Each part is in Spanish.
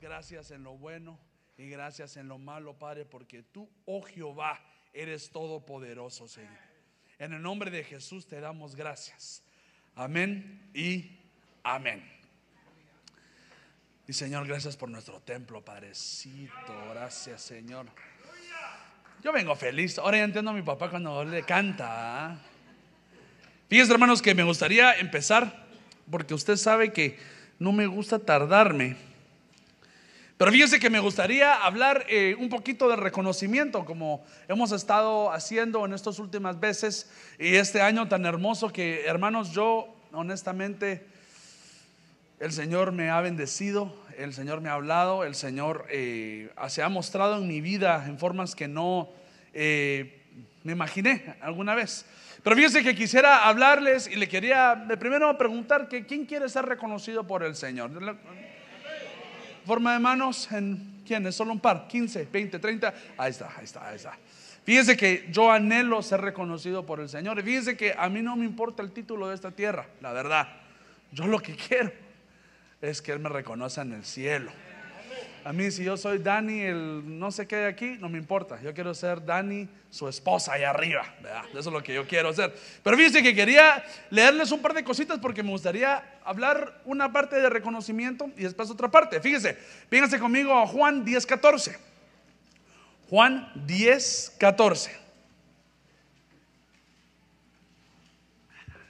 Gracias en lo bueno y gracias en lo malo, Padre, porque tú, oh Jehová, eres todopoderoso, Señor. En el nombre de Jesús te damos gracias. Amén y amén. Y Señor, gracias por nuestro templo, Padrecito. Gracias, Señor. Yo vengo feliz. Ahora ya entiendo a mi papá cuando le canta. ¿ah? Fíjense, hermanos, que me gustaría empezar, porque usted sabe que no me gusta tardarme. Pero fíjense que me gustaría hablar eh, un poquito de reconocimiento, como hemos estado haciendo en estas últimas veces y este año tan hermoso que, hermanos, yo honestamente, el Señor me ha bendecido, el Señor me ha hablado, el Señor eh, se ha mostrado en mi vida en formas que no eh, me imaginé alguna vez. Pero fíjense que quisiera hablarles y le quería primero preguntar que quién quiere ser reconocido por el Señor forma de manos en quiénes, solo un par, 15, 20, 30. Ahí está, ahí está, ahí está. Fíjense que yo anhelo ser reconocido por el Señor. Y fíjense que a mí no me importa el título de esta tierra, la verdad. Yo lo que quiero es que Él me reconozca en el cielo. A mí si yo soy Dani, el no sé qué de aquí, no me importa. Yo quiero ser Dani, su esposa allá arriba. Eso es lo que yo quiero hacer. Pero fíjense que quería leerles un par de cositas porque me gustaría hablar una parte de reconocimiento y después otra parte. Fíjense, fíjense conmigo a Juan 10, 14. Juan 10, 14.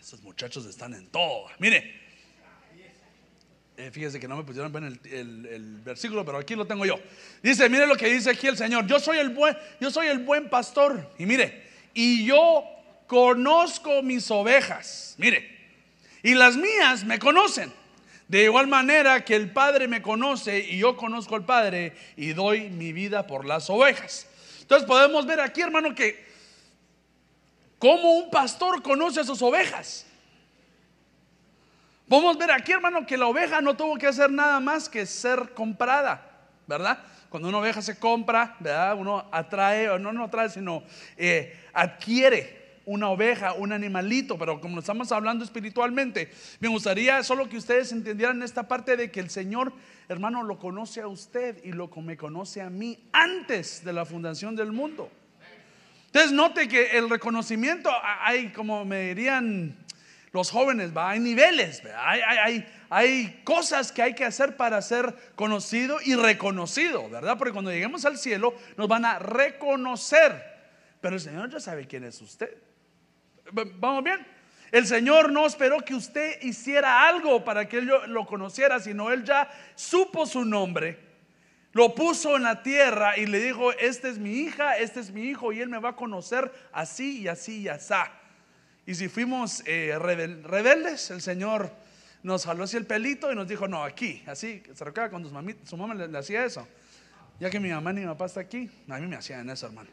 Esos muchachos están en todo. Mire, eh, fíjese que no me pusieron el, el, versículo, pero aquí lo tengo yo. Dice, mire lo que dice aquí el Señor. Yo soy el buen, yo soy el buen pastor. Y mire, y yo conozco mis ovejas. Mire, y las mías me conocen. De igual manera que el Padre me conoce y yo conozco al Padre y doy mi vida por las ovejas. Entonces podemos ver aquí, hermano, que como un pastor conoce a sus ovejas. Podemos ver aquí, hermano, que la oveja no tuvo que hacer nada más que ser comprada, ¿verdad? Cuando una oveja se compra, ¿verdad? Uno atrae, o no, no atrae, sino eh, adquiere una oveja, un animalito, pero como estamos hablando espiritualmente, me gustaría solo que ustedes entendieran esta parte de que el Señor, hermano, lo conoce a usted y lo me conoce a mí antes de la fundación del mundo. Entonces note que el reconocimiento, hay como me dirían los jóvenes, hay niveles, Hay, hay, hay, cosas que hay que hacer para ser conocido y reconocido, ¿verdad? Porque cuando lleguemos al cielo nos van a reconocer, pero el Señor ya sabe quién es usted. ¿Vamos bien? El Señor no esperó que usted hiciera algo para que Él lo conociera, sino Él ya supo su nombre, lo puso en la tierra y le dijo, esta es mi hija, este es mi hijo, y Él me va a conocer así y así y así. Y si fuimos eh, rebeldes, el Señor nos jaló así el pelito y nos dijo, no, aquí, así, se recuerda cuando su, mamá le, hacía eso. Ya que mi mamá y mi papá está aquí, a mí me hacían eso, hermano.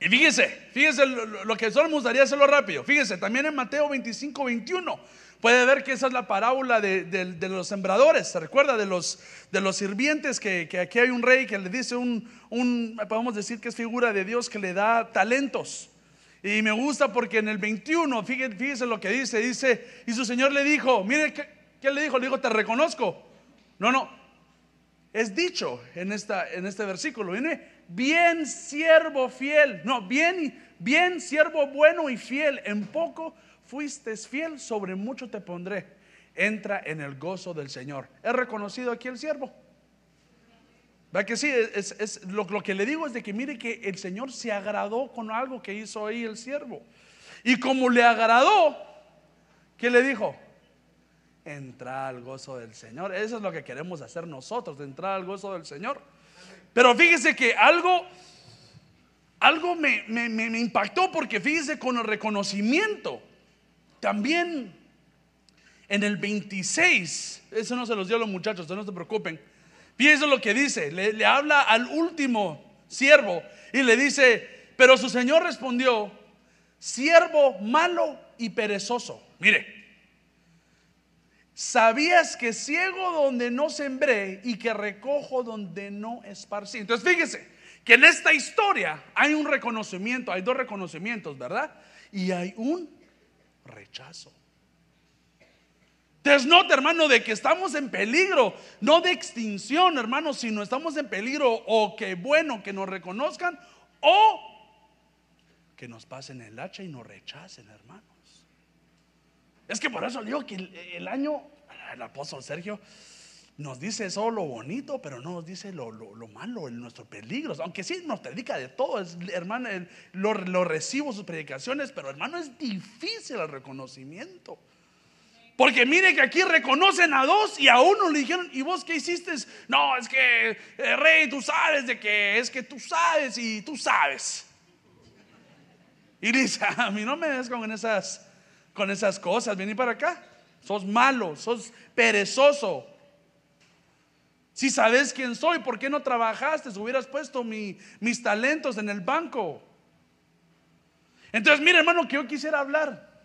Y fíjese, fíjese lo, que solo me gustaría hacerlo rápido. Fíjese, también en Mateo 25, 21, puede ver que esa es la parábola de, los sembradores. ¿Se recuerda de los, de los sirvientes? Que, aquí hay un rey que le dice un, podemos decir que es figura de Dios que le da talentos. Y me gusta porque en el 21, fíjese, lo que dice, dice, y su Señor le dijo, mire, ¿qué, le dijo? Le dijo, te reconozco. No, no, es dicho en, esta, en este versículo, viene, bien siervo fiel, no, bien, bien siervo bueno y fiel, en poco fuiste fiel, sobre mucho te pondré, entra en el gozo del Señor. ¿Es reconocido aquí el siervo? ¿Va que sí? Lo, que le digo es de que mire que el Señor se agradó con algo que hizo ahí el siervo. Y como le agradó, ¿qué le dijo? Entra al gozo del Señor. Eso es lo que queremos hacer nosotros, entrar al gozo del Señor. Pero fíjese que algo, algo me, me impactó porque fíjese con el reconocimiento. También en el 26, eso no se los dio a los muchachos, no se preocupen. Fíjense lo que dice, le, habla al último siervo y le dice, pero su señor respondió, siervo malo y perezoso. Mire, sabías que ciego donde no sembré y que recojo donde no esparcí. Entonces fíjese que en esta historia hay un reconocimiento, hay dos reconocimientos, ¿verdad? Y hay un rechazo. Entonces, nota, hermano, de que estamos en peligro, no de extinción, hermano, sino estamos en peligro o que bueno que nos reconozcan o que nos pasen el hacha y nos rechacen, hermanos. Es que por eso digo que el, año, el apóstol Sergio nos dice solo lo bonito, pero no nos dice lo, malo, nuestros peligros. Aunque sí nos predica de todo, hermano, lo, lo recibo sus predicaciones, pero hermano, es difícil el reconocimiento. Porque mire que aquí reconocen a dos y a uno le dijeron, ¿y vos qué hiciste? No, es que, eh, rey, tú sabes de que es que tú sabes y tú sabes. Y dice, a mí no me des con esas, con esas cosas, vení para acá. Sos malo, sos perezoso. Si sabes quién soy, ¿por qué no trabajaste? Hubieras puesto mis talentos en el banco. Entonces, mire hermano, que yo quisiera hablar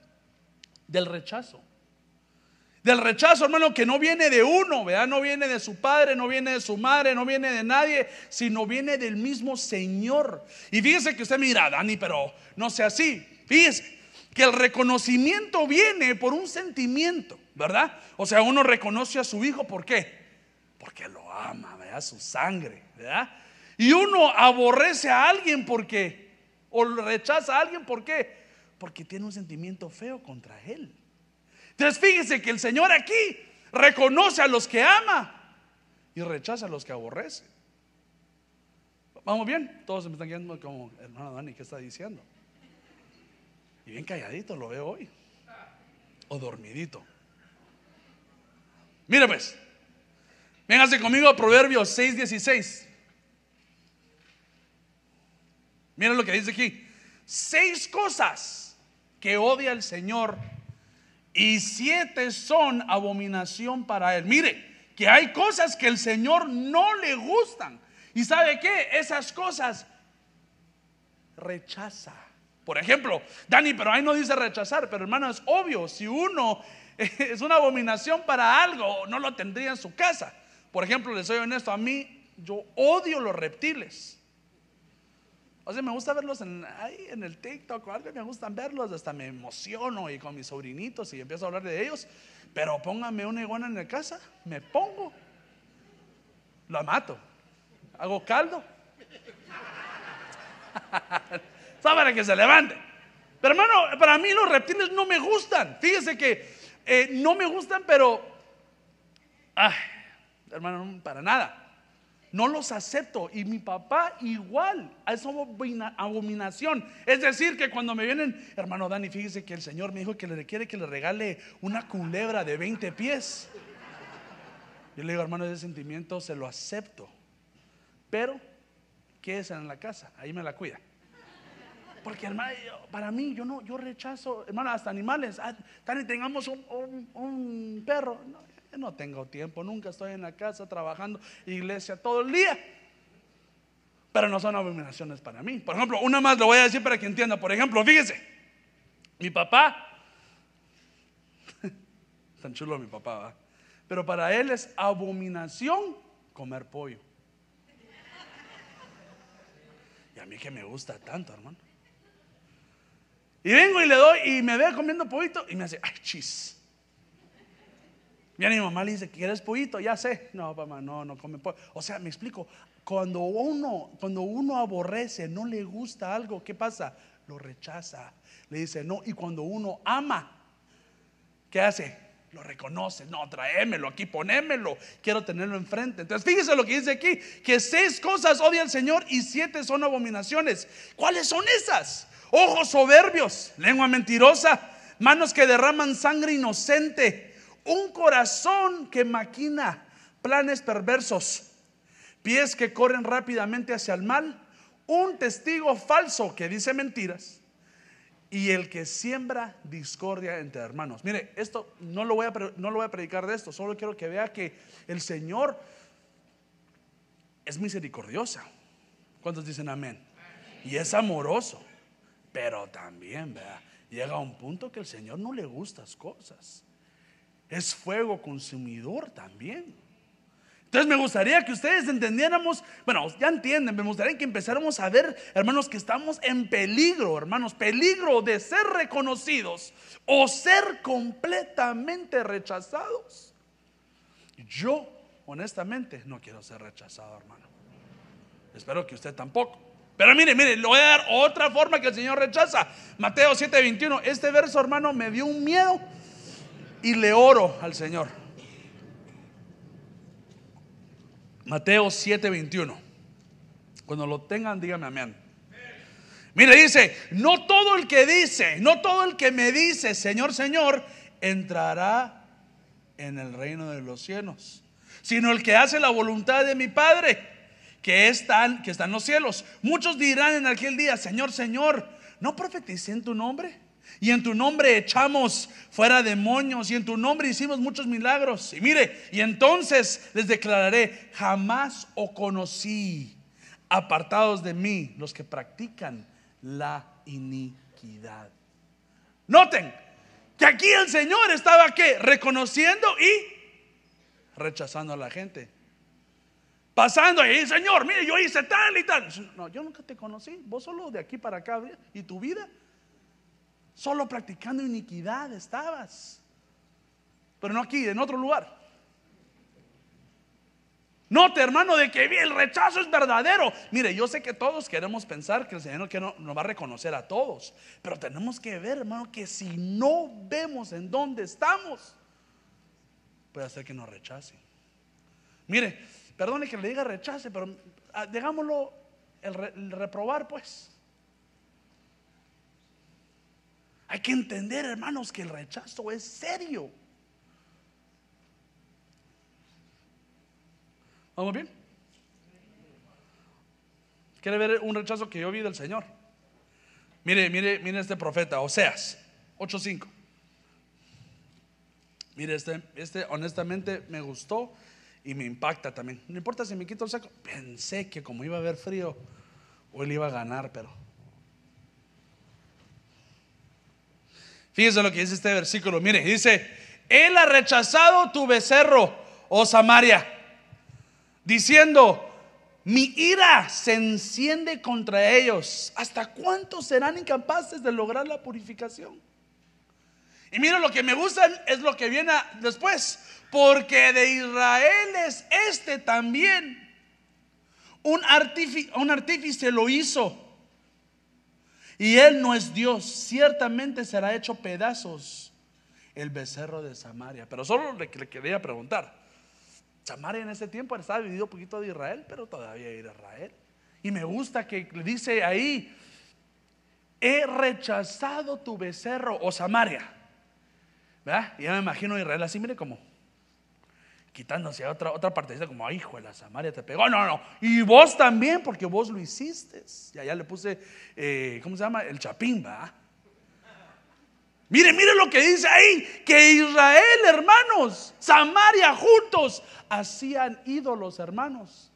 del rechazo. Del rechazo, hermano, que no viene de uno, ¿verdad? No viene de su padre, no viene de su madre, no viene de nadie, sino viene del mismo Señor. Y fíjese que usted mira, Dani, pero no sea así. Fíjese que el reconocimiento viene por un sentimiento, ¿verdad? O sea, uno reconoce a su hijo, ¿por qué? Porque lo ama, ¿verdad? Su sangre, ¿verdad? Y uno aborrece a alguien porque, o rechaza a alguien, ¿por qué? Porque tiene un sentimiento feo contra él. Entonces fíjese que el Señor aquí reconoce a los que ama y rechaza a los que aborrece. ¿Vamos bien? Todos se me están quedando como, hermano Dani, ¿qué está diciendo? Y bien calladito lo veo hoy. O dormidito. Mire pues, véngase conmigo a Proverbios 6:16. Miren lo que dice aquí. Seis cosas que odia el Señor y siete son abominación para él. Mire, que hay cosas que el Señor no le gustan. ¿Y sabe qué? Esas cosas rechaza. Por ejemplo, Dani, pero ahí no dice rechazar, pero hermano, es obvio, si uno es una abominación para algo, no lo tendría en su casa. Por ejemplo, les soy honesto, a mí yo odio los reptiles. O sea, me gusta verlos en, ahí en el TikTok o algo, me gustan verlos, hasta me emociono y con mis sobrinitos y empiezo a hablar de ellos. Pero póngame una iguana en la casa, me pongo, la mato, hago caldo. para que se levante. Pero hermano, para mí los reptiles no me gustan. Fíjese que eh, no me gustan, pero, ay, hermano, para nada no los acepto. Y mi papá igual, a esa abominación. Es decir, que cuando me vienen, hermano Dani, fíjese que el Señor me dijo que le quiere que le regale una culebra de 20 pies. Yo le digo, hermano, ese sentimiento se lo acepto. Pero, ¿qué es en la casa? Ahí me la cuida. Porque hermano, para mí, yo no, yo rechazo, hermano, hasta animales. Ah, tengamos un, perro. No tengo tiempo, nunca estoy en la casa trabajando, iglesia todo el día. Pero no son abominaciones para mí. Por ejemplo, una más lo voy a decir para que entienda. Por ejemplo, fíjese, mi papá, tan chulo mi papá, pero para él es abominación comer pollo. Y a mí que me gusta tanto, hermano. Y vengo y le doy y me ve comiendo pollito y me hace, ay, chis. Viene mi mamá le dice, ¿quieres pollito? Ya sé. No, mamá, no, no come pollo. O sea, me explico. Cuando uno, cuando uno aborrece, no le gusta algo, ¿qué pasa? Lo rechaza. Le dice no. Y cuando uno ama, ¿qué hace? Lo reconoce. No, tráemelo aquí, ponémelo. Quiero tenerlo enfrente. Entonces, fíjese lo que dice aquí: que seis cosas odia el Señor y siete son abominaciones. ¿Cuáles son esas? Ojos soberbios, lengua mentirosa, manos que derraman sangre inocente un corazón que maquina planes perversos, pies que corren rápidamente hacia el mal, un testigo falso que dice mentiras y el que siembra discordia entre hermanos. Mire, esto no lo voy a, no lo voy a predicar de esto, solo quiero que vea que el Señor es misericordiosa. ¿Cuántos dicen amén? Y es amoroso, pero también, vea, llega a un punto que el Señor no le gustan cosas es fuego consumidor también. Entonces me gustaría que ustedes entendiéramos, bueno, ya entienden, me gustaría que empezáramos a ver, hermanos, que estamos en peligro, hermanos, peligro de ser reconocidos o ser completamente rechazados. Yo, honestamente, no quiero ser rechazado, hermano. Espero que usted tampoco. Pero mire, mire, le voy a dar otra forma que el Señor rechaza. Mateo 7:21. Este verso, hermano, me dio un miedo y le oro al Señor. Mateo 7:21. Cuando lo tengan, dígame amén. Mire, dice, no todo el que dice, no todo el que me dice, Señor, Señor, entrará en el reino de los cielos, sino el que hace la voluntad de mi Padre, que está, que está en los cielos. Muchos dirán en aquel día, Señor, Señor, ¿no profeticé en tu nombre? Y en tu nombre echamos fuera demonios y en tu nombre hicimos muchos milagros. Y mire, y entonces les declararé, jamás os conocí, apartados de mí, los que practican la iniquidad. Noten que aquí el Señor estaba que reconociendo y rechazando a la gente. Pasando y Señor, mire, yo hice tal y tal. No, yo nunca te conocí. Vos solo de aquí para acá y tu vida Solo practicando iniquidad estabas. Pero no aquí, en otro lugar. Note, hermano, de que el rechazo es verdadero. Mire, yo sé que todos queremos pensar que el Señor no, nos va a reconocer a todos. Pero tenemos que ver, hermano, que si no vemos en dónde estamos, puede hacer que nos rechacen. Mire, perdone que le diga rechace, pero ah, digámoslo el reprobar, pues. Hay que entender, hermanos, que el rechazo es serio. ¿Vamos bien? ¿Quiere ver un rechazo que yo vi del Señor? Mire, mire, mire este profeta, Oseas 8:5. Mire, este, este honestamente me gustó y me impacta también. No importa si me quito el saco. Pensé que como iba a haber frío, hoy le iba a ganar, pero Fíjese lo que dice este versículo. Mire, dice, Él ha rechazado tu becerro, oh Samaria, diciendo, mi ira se enciende contra ellos. ¿Hasta cuánto serán incapaces de lograr la purificación? Y mira, lo que me gusta es lo que viene después. Porque de Israel es este también. Un un artífice lo hizo y él no es Dios, ciertamente será hecho pedazos el becerro de Samaria. Pero solo le, quería preguntar, Samaria en ese tiempo estaba dividido un poquito de Israel, pero todavía era Israel. Y me gusta que le dice ahí, he rechazado tu becerro, o Samaria. Y ya me imagino a Israel así, mire como quitándose a otra, otra parte, dice como, hijo de la Samaria te pegó. No, no, y vos también, porque vos lo hiciste. Y allá le puse, eh, ¿cómo se llama? El chapín, ¿va? Mire, mire lo que dice ahí, que Israel, hermanos, Samaria juntos hacían ídolos, hermanos.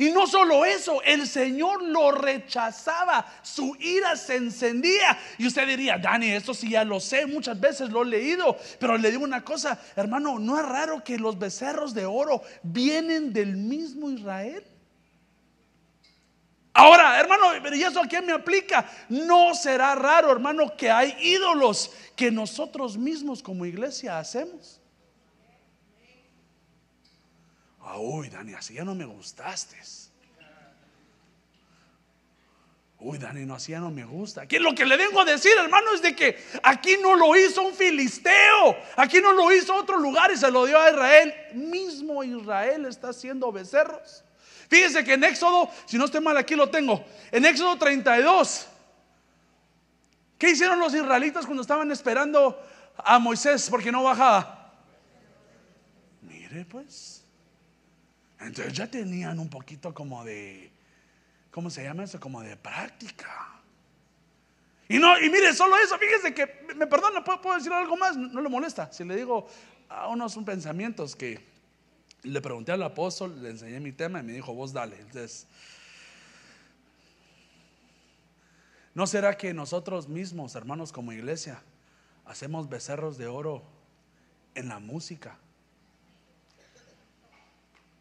Y no solo eso, el Señor lo rechazaba, su ira se encendía. Y usted diría, Dani, esto sí ya lo sé, muchas veces lo he leído, pero le digo una cosa, hermano, ¿no es raro que los becerros de oro vienen del mismo Israel? Ahora, hermano, ¿y eso a quién me aplica? No será raro, hermano, que hay ídolos que nosotros mismos como iglesia hacemos. Ah, uy, Dani, así ya no me gustaste. Uy, Dani, no, así ya no me gusta. Aquí lo que le vengo a decir, hermano, es de que aquí no lo hizo un filisteo. Aquí no lo hizo otro lugar y se lo dio a Israel. Mismo Israel está haciendo becerros. Fíjese que en Éxodo, si no estoy mal, aquí lo tengo. En Éxodo 32. ¿Qué hicieron los israelitas cuando estaban esperando a Moisés porque no bajaba? Mire, pues. Entonces ya tenían un poquito como de, ¿cómo se llama eso? Como de práctica. Y no, y mire, solo eso, fíjese que, me perdona, ¿puedo, ¿puedo, decir algo más? No, le molesta. Si le digo a unos pensamientos que le pregunté al apóstol, le enseñé mi tema y me dijo, vos dale. Entonces, ¿no será que nosotros mismos, hermanos, como iglesia, hacemos becerros de oro en la música?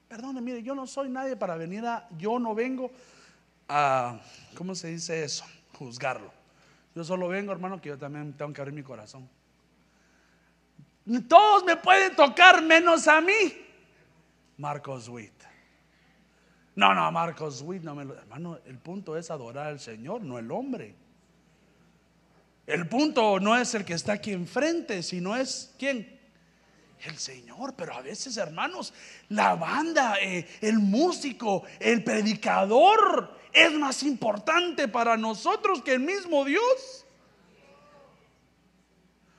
Perdone, mire, yo no soy nadie para venir a, yo no vengo a, ¿cómo se dice eso? Juzgarlo. Yo solo vengo, hermano, que yo también tengo que abrir mi corazón. Todos me pueden tocar menos a mí. Marcos Witt. No, no, Marcos Witt, no me lo. Hermano, el punto es adorar al Señor, no el hombre. El punto no es el que está aquí enfrente, sino es quién? El Señor. Pero a veces, hermanos, la banda, eh, el músico, el predicador es más importante para nosotros que el mismo Dios.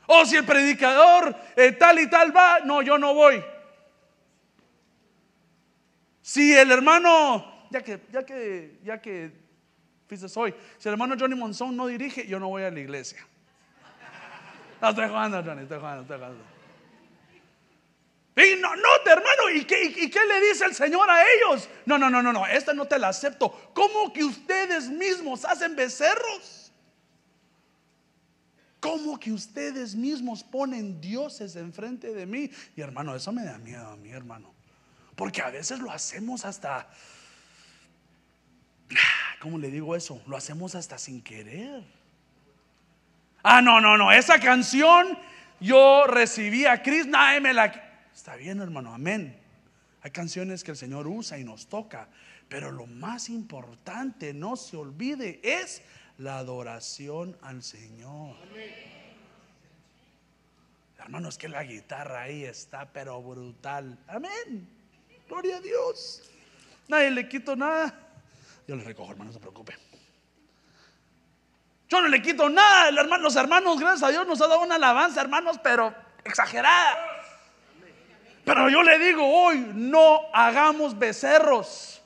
O si el predicador eh, tal y tal va, no, yo no voy. Si el hermano, ya que, ya que, ya que fuiste hoy, si el hermano Johnny Monzón no dirige, yo no voy a la iglesia. No, estoy jugando, Johnny, estoy jugando, estoy jugando. Y no, no, hermano, ¿y qué, ¿y qué, le dice el Señor a ellos? No, no, no, no, no, esta no te la acepto. ¿Cómo que ustedes mismos hacen becerros? ¿Cómo que ustedes mismos ponen dioses enfrente de mí? Y hermano, eso me da miedo a mí, hermano. Porque a veces lo hacemos hasta, ¿cómo le digo eso? Lo hacemos hasta sin querer. Ah, no, no, no, esa canción yo recibí a Cristo, me la... Está bien, hermano, amén. Hay canciones que el Señor usa y nos toca, pero lo más importante, no se olvide, es la adoración al Señor. Hermanos, que la guitarra ahí está, pero brutal. Amén. Gloria a Dios. Nadie le quito nada. Yo le recojo, hermano, no se preocupe. Yo no le quito nada. los hermanos, gracias a Dios, nos ha dado una alabanza, hermanos, pero exagerada. Pero yo le digo hoy, no hagamos becerros.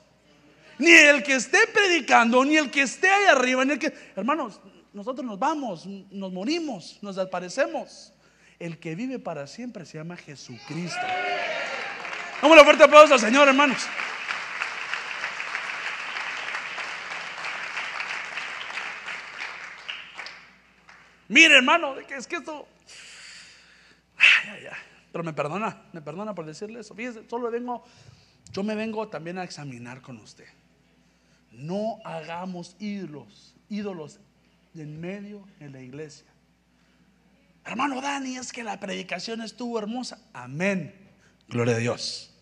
Ni el que esté predicando, ni el que esté ahí arriba, ni el que... Hermanos, nosotros nos vamos, nos morimos, nos desaparecemos. El que vive para siempre se llama Jesucristo. Vamos a fuerte aplauso al Señor, hermanos. Mire, hermano, es que esto. Pero me perdona, me perdona por decirle eso. Fíjese, solo vengo, yo me vengo también a examinar con usted. No hagamos ídolos, ídolos en medio de la iglesia. Hermano Dani, es que la predicación estuvo hermosa. Amén. Gloria a Dios.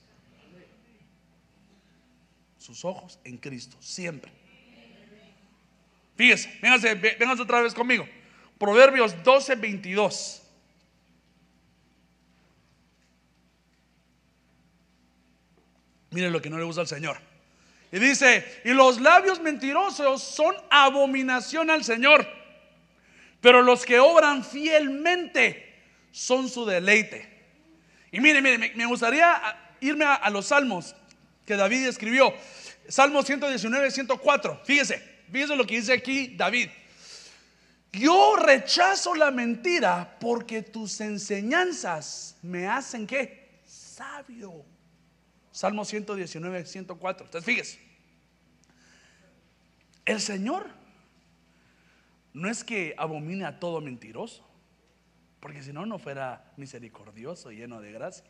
Sus ojos en Cristo, siempre. Fíjese, véngase, véngase otra vez conmigo. Proverbios 12, 22. Mire lo que no le gusta al Señor. Y dice, y los labios mentirosos son abominación al Señor, pero los que obran fielmente son su deleite. Y mire, mire, me gustaría irme a, los salmos que David escribió. Salmo 119, 104. Fíjese, fíjese lo que dice aquí David. Yo rechazo la mentira porque tus enseñanzas me hacen que sabio. Salmo 119, 104. Entonces, fíjese. El Señor no es que abomine a todo mentiroso, porque si no, no fuera misericordioso, lleno de gracia.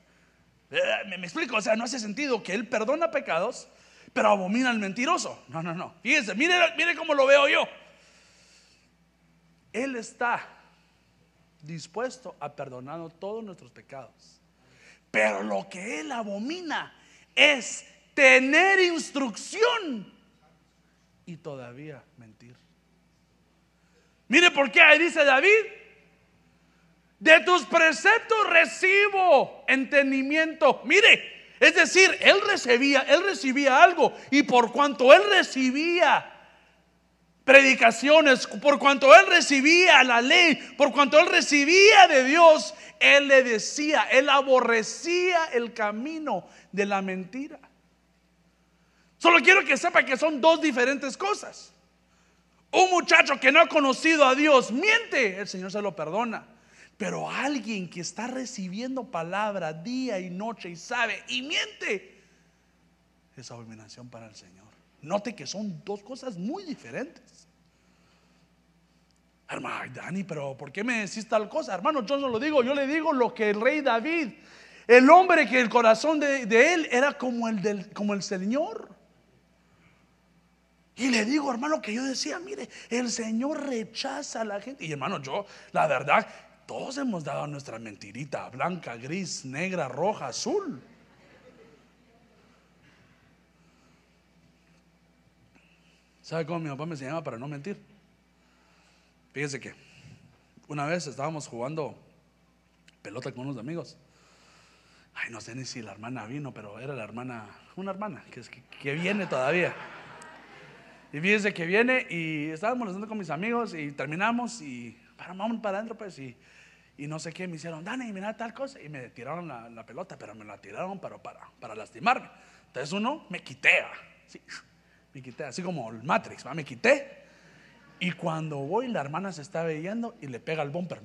Eh, me, explico, o sea, no hace sentido que Él perdona pecados, pero abomina al mentiroso. No, no, no. Fíjese, mire, mire cómo lo veo yo. Él está dispuesto a perdonar todos nuestros pecados. Pero lo que Él abomina es tener instrucción y todavía mentir. Mire por qué ahí dice David, de tus preceptos recibo entendimiento. Mire, es decir, él recibía, él recibía algo y por cuanto él recibía predicaciones, por cuanto él recibía la ley, por cuanto él recibía de Dios, él le decía, él aborrecía el camino de la mentira. Solo quiero que sepa que son dos diferentes cosas. Un muchacho que no ha conocido a Dios miente, el Señor se lo perdona. Pero alguien que está recibiendo palabra día y noche y sabe y miente, es abominación para el Señor. Note que son dos cosas muy diferentes. Hermano, Dani, pero ¿por qué me decís tal cosa? Hermano, yo no lo digo, yo le digo lo que el rey David El hombre que el corazón de, de él era como el, del, como el Señor. Y le digo, hermano, que yo decía, mire, el Señor rechaza a la gente. Y hermano, yo, la verdad, todos hemos dado nuestra mentirita, blanca, gris, negra, roja, azul. ¿Sabe cómo mi papá me enseñaba para no mentir? Fíjese que una vez estábamos jugando pelota con unos amigos. Ay, no sé ni si la hermana vino, pero era la hermana, una hermana que, que viene todavía. Y fíjese que viene y estábamos molestando con mis amigos y terminamos y para, vamos para adentro pues y, y no sé qué, me hicieron, Dani, mira tal cosa y me tiraron la, pelota, pero me la tiraron para, para, para lastimarme. Entonces uno me quité, sí, me quité, así como el Matrix, me quité. Y cuando voy, la hermana se está veíando y le pega el bumper.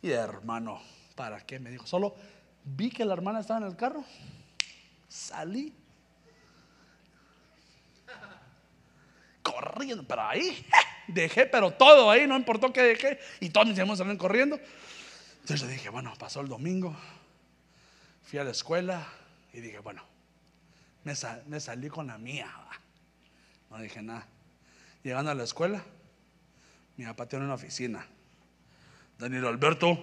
Y hermano, ¿para qué? Me dijo, solo vi que la hermana estaba en el carro, salí corriendo, pero ahí dejé, pero todo ahí, no importó que dejé, y todos mis amigos salieron corriendo. Entonces yo dije, bueno, pasó el domingo, fui a la escuela y dije, bueno, me, me salí con la mía. No dije nada. Llegando a la escuela, mi papá tiene una oficina. Daniel Alberto.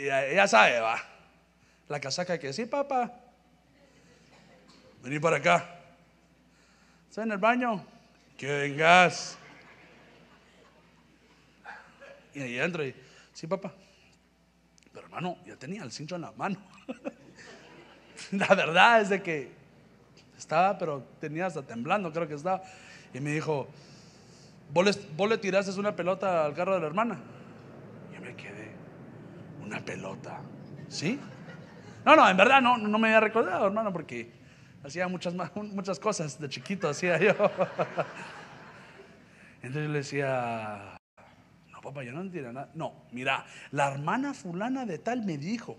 ya, ya, sabe, va. La casaca que sí, papá. Vení para acá. ¿Estás en el baño? Que vengas. Y ahí entro y, sí, papá. Hermano, ya tenía el cincho en la mano. la verdad es de que estaba, pero tenía hasta temblando, creo que estaba. Y me dijo, ¿vos le, tiraste una pelota al carro de la hermana? Yo me quedé, una pelota. ¿Sí? No, no, en verdad no, no me había recordado, hermano, porque Hacía muchas, muchas cosas de chiquito, hacía yo. Entonces yo le decía, papá, yo no entiendo nada. No, mira, la hermana fulana de tal me dijo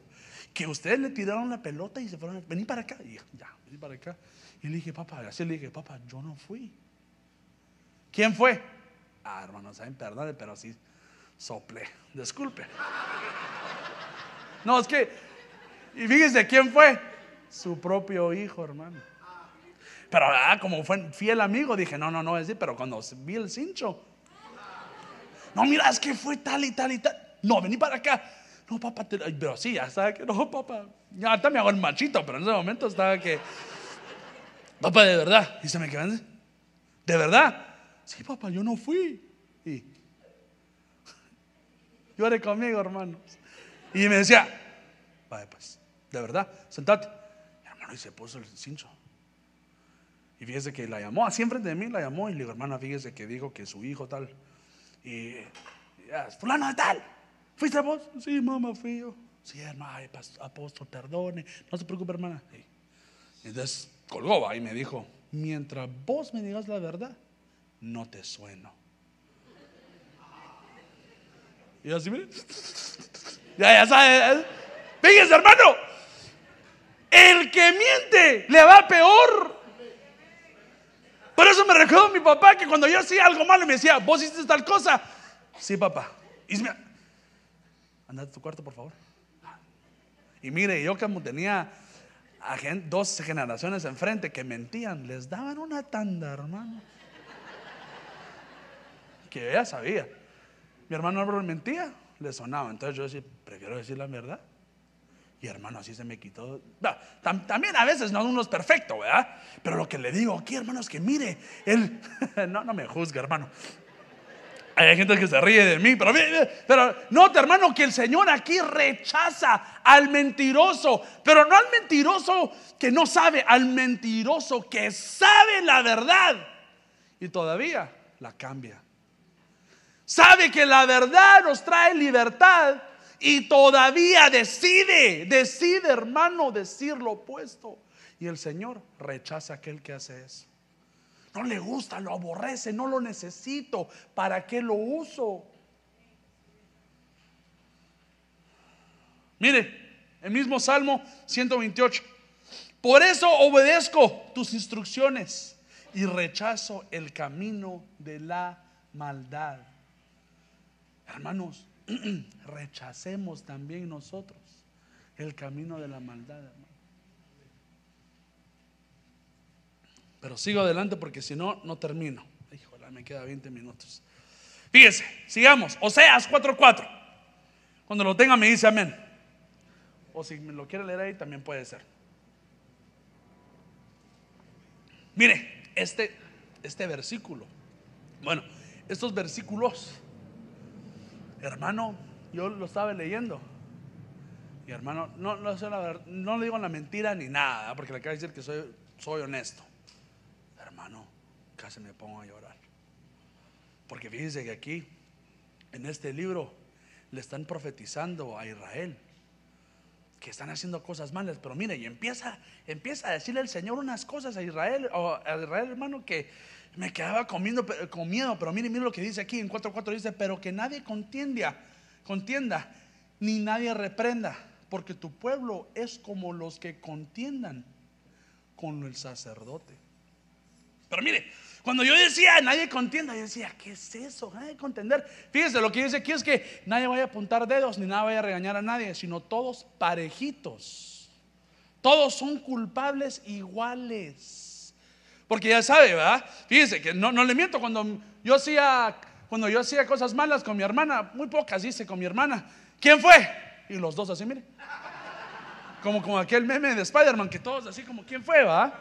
que ustedes le tiraron la pelota y se fueron, vení para acá. Y ya, vení para acá. Y le dije, papá, así le dije, papá, yo no fui. ¿Quién fue? Ah, hermano, saben, perdone, pero sí sople. Disculpe. No, es que, y fíjese, ¿quién fue? Su propio hijo, hermano. Pero ah, como fue fiel amigo, dije, no, no, no, es decir, pero cuando vi el cincho, no, mira, es que fue tal y tal y tal. No, vení para acá. No, papá, pero sí, ya estaba que, no, papá. Ya ahorita me hago el machito, pero en ese momento estaba que, papá, de verdad. Y se me quedan, ¿de verdad? Sí, papá, yo no fui. Y lloré conmigo, hermanos. Y me decía, vaya, pues, de verdad, sentate y se puso el cincho. Y fíjese que la llamó, así enfrente de mí la llamó y le digo, hermana, fíjese que dijo que su hijo tal. Y, ya, fulano de tal, ¿fuiste vos? Sí, mamá, fui yo. Sí, hermano, apóstol, perdone, no se preocupe, hermana. Entonces colgó y me dijo, mientras vos me digas la verdad, no te sueno. Y así, mire, ya, ya sabes, ¿eh? fíjese, hermano, el que miente le va peor. Por eso me recuerdo a mi papá que cuando yo hacía algo malo me decía, vos hiciste tal cosa. Sí, papá. Anda a tu cuarto, por favor. Y mire, yo como tenía a dos generaciones enfrente que mentían, les daban una tanda, hermano. Que ella sabía. Mi hermano Álvaro mentía, le sonaba. Entonces yo decía, prefiero decir la verdad. Y hermano, así se me quitó. también a veces no uno es perfecto, ¿verdad? Pero lo que le digo aquí, hermano, es que mire, él, no, me juzgue, hermano. Hay gente que se ríe de mí, pero, pero note, hermano, que el Señor aquí rechaza al mentiroso, pero no al mentiroso que no sabe, al mentiroso que sabe la verdad y todavía la cambia. Sabe que la verdad nos trae libertad y todavía decide, decide hermano decir lo opuesto. Y el Señor rechaza a aquel que hace eso. No le gusta, lo aborrece, no lo necesito. ¿Para qué lo uso? Mire, el mismo Salmo 128. Por eso obedezco tus instrucciones y rechazo el camino de la maldad. Hermanos, rechacemos también nosotros el camino de la maldad, hermano. Pero sigo adelante porque si no, no termino. Híjole, me queda 20 minutos. Fíjese, sigamos. Oseas 4:4. Cuando lo tenga me dice amén. O si me lo quiere leer ahí también puede ser. Mire, este, este versículo. Bueno, estos versículos, hermano, yo lo estaba leyendo. Y hermano, no, no, no le digo la mentira ni nada, porque le quiero decir que soy, soy honesto. Hermano, casi me pongo a llorar. Porque fíjense que aquí, en este libro, le están profetizando a Israel que están haciendo cosas malas, pero mire, y empieza, empieza a decirle el Señor unas cosas a Israel, o a Israel hermano, que me quedaba comiendo con miedo, pero mire, mire lo que dice aquí en 4.4, dice, pero que nadie contienda, contienda, ni nadie reprenda, porque tu pueblo es como los que contiendan con el sacerdote. Pero mire, cuando yo decía nadie contienda, yo decía, ¿qué es eso? Nadie contender. Fíjese, lo que dice aquí es que nadie vaya a apuntar dedos ni nada vaya a regañar a nadie, sino todos parejitos. Todos son culpables iguales. Porque ya sabe, ¿verdad? Fíjese que no, no le miento, cuando yo hacía cuando yo hacía cosas malas con mi hermana, muy pocas hice con mi hermana. ¿Quién fue? Y los dos así, mire. Como con aquel meme de Spider-Man, que todos así como, ¿quién fue, va?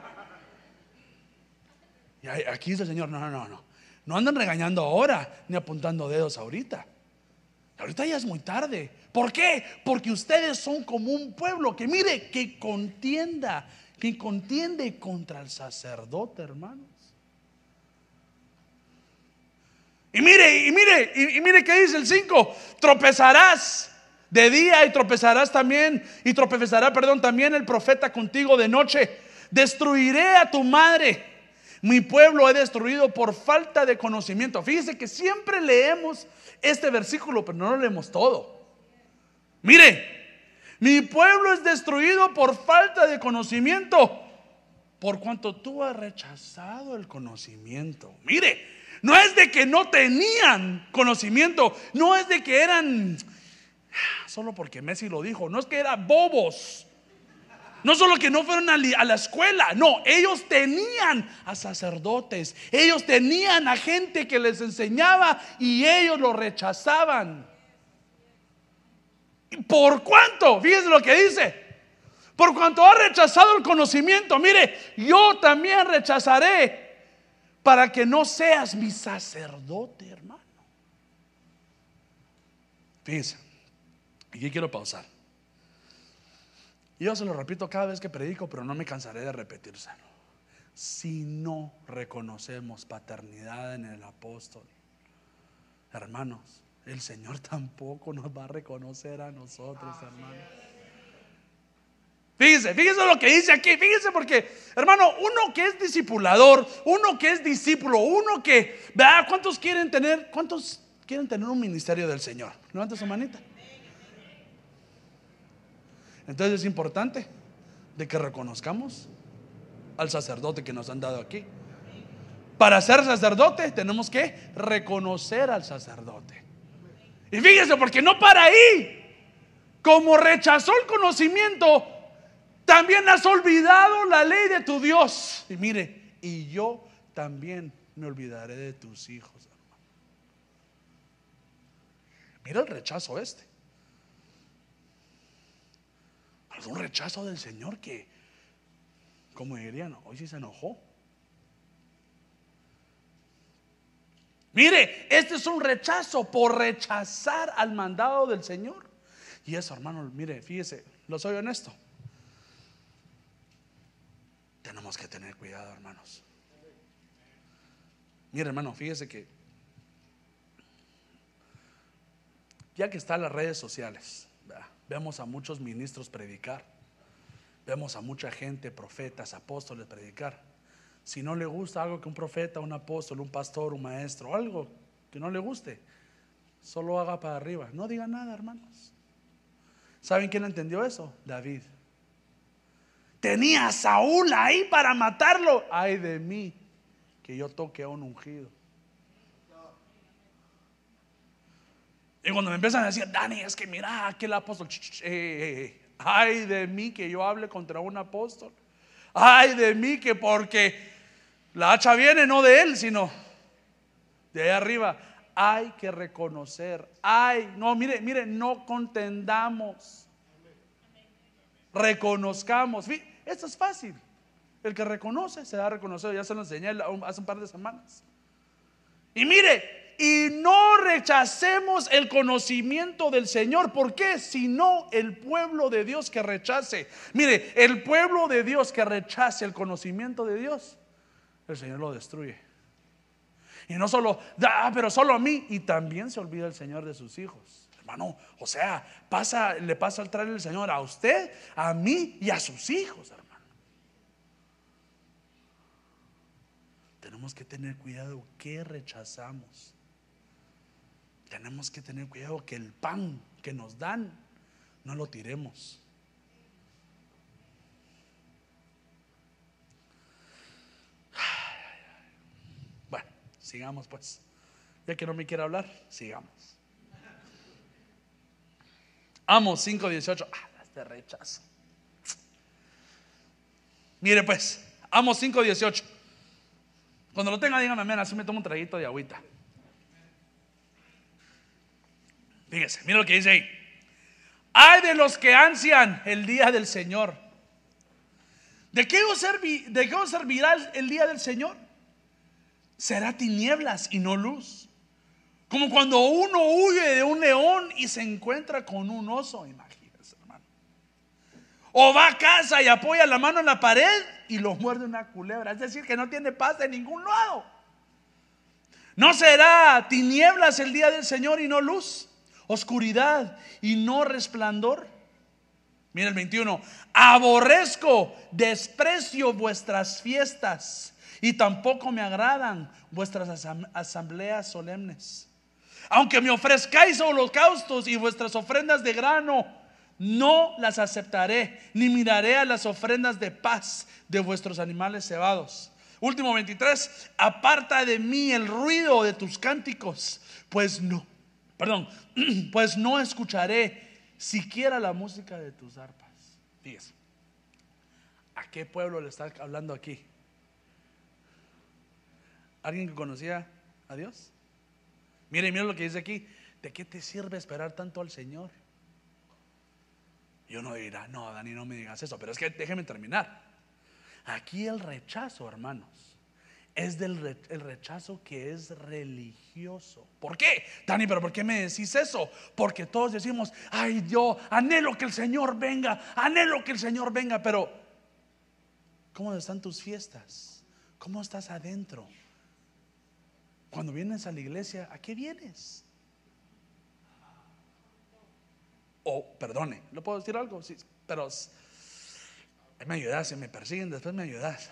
Y aquí dice el Señor, no, no, no, no. No andan regañando ahora ni apuntando dedos ahorita. Ahorita ya es muy tarde. ¿Por qué? Porque ustedes son como un pueblo que mire, que contienda, que contiende contra el sacerdote, hermanos. Y mire, y mire, y, mire qué dice el 5, tropezarás de día y tropezarás también, y tropezará, perdón, también el profeta contigo de noche. Destruiré a tu madre mi pueblo he destruido por falta de conocimiento. Fíjese que siempre leemos este versículo, pero no lo leemos todo. Mire, mi pueblo es destruido por falta de conocimiento, por cuanto tú has rechazado el conocimiento. Mire, no es de que no tenían conocimiento, no es de que eran, solo porque Messi lo dijo, no es que eran bobos. No solo que no fueron a la escuela, no, ellos tenían a sacerdotes, ellos tenían a gente que les enseñaba y ellos lo rechazaban. ¿Por cuánto? Fíjense lo que dice. Por cuanto ha rechazado el conocimiento, mire, yo también rechazaré para que no seas mi sacerdote, hermano. Fíjense, aquí quiero pausar. Yo se lo repito cada vez que predico, pero no me cansaré de repetírselo. Si no reconocemos paternidad en el apóstol, hermanos, el Señor tampoco nos va a reconocer a nosotros, hermanos. Fíjese, fíjese lo que dice aquí, fíjese porque, hermano, uno que es discipulador, uno que es discípulo, uno que, vea, ¿cuántos quieren tener, cuántos quieren tener un ministerio del Señor? Levanta su manita. Entonces es importante de que reconozcamos al sacerdote que nos han dado aquí. Para ser sacerdote tenemos que reconocer al sacerdote. Y fíjese, porque no para ahí. Como rechazó el conocimiento, también has olvidado la ley de tu Dios. Y mire, y yo también me olvidaré de tus hijos. Mira el rechazo este un rechazo del Señor que, como dirían, hoy sí se enojó. Mire, este es un rechazo por rechazar al mandado del Señor. Y eso, hermano, mire, fíjese, lo soy honesto. Tenemos que tener cuidado, hermanos. Mire, hermano, fíjese que ya que están las redes sociales, Vemos a muchos ministros predicar. Vemos a mucha gente, profetas, apóstoles predicar. Si no le gusta algo que un profeta, un apóstol, un pastor, un maestro, algo que no le guste, solo haga para arriba. No diga nada, hermanos. ¿Saben quién entendió eso? David. Tenía a Saúl ahí para matarlo. Ay de mí, que yo toque a un ungido. Y cuando me empiezan a decir, Dani, es que mira, aquel apóstol, ay de mí que yo hable contra un apóstol. Ay de mí que porque la hacha viene no de él, sino de ahí arriba. Hay que reconocer. Ay, no, mire, mire, no contendamos. Reconozcamos. Esto es fácil. El que reconoce se da reconocido. Ya se lo enseñé hace un par de semanas. Y mire, y no rechacemos el conocimiento del Señor. ¿Por qué? Si no, el pueblo de Dios que rechace. Mire, el pueblo de Dios que rechace el conocimiento de Dios, el Señor lo destruye. Y no solo, ah, pero solo a mí. Y también se olvida el Señor de sus hijos. Hermano, o sea, pasa, le pasa al traer el Señor a usted, a mí y a sus hijos, hermano. Tenemos que tener cuidado que rechazamos. Tenemos que tener cuidado que el pan que nos dan no lo tiremos. Bueno, sigamos pues. Ya que no me quiere hablar, sigamos. Amos 5.18. Ah, este rechazo. Mire pues, Amos 5.18. Cuando lo tenga, dígame amén, así me tomo un traguito de agüita. Fíjese, mira lo que dice ahí. Hay de los que ansian el día del Señor. ¿De qué, os ¿De qué os servirá el día del Señor? Será tinieblas y no luz. Como cuando uno huye de un león y se encuentra con un oso, imagínense, hermano. O va a casa y apoya la mano en la pared y lo muerde una culebra. Es decir, que no tiene paz de ningún lado. No será tinieblas el día del Señor y no luz, oscuridad y no resplandor. Mira el 21. Aborrezco, desprecio vuestras fiestas y tampoco me agradan vuestras asambleas solemnes. Aunque me ofrezcáis holocaustos y vuestras ofrendas de grano, no las aceptaré, ni miraré a las ofrendas de paz de vuestros animales cebados. Último 23, aparta de mí el ruido de tus cánticos, pues no, perdón, pues no escucharé siquiera la música de tus arpas. Fíjese, ¿a qué pueblo le está hablando aquí? ¿Alguien que conocía a Dios? Mire, mire lo que dice aquí. ¿De qué te sirve esperar tanto al Señor? Y uno dirá, no, Dani, no me digas eso, pero es que déjeme terminar. Aquí el rechazo, hermanos, es del el rechazo que es religioso. ¿Por qué? Dani, pero ¿por qué me decís eso? Porque todos decimos, ay yo anhelo que el Señor venga, anhelo que el Señor venga, pero ¿cómo están tus fiestas? ¿Cómo estás adentro? Cuando vienes a la iglesia, ¿a qué vienes? O, perdone, ¿lo puedo decir algo? Sí, pero me ayudas, si me persiguen, después me ayudas.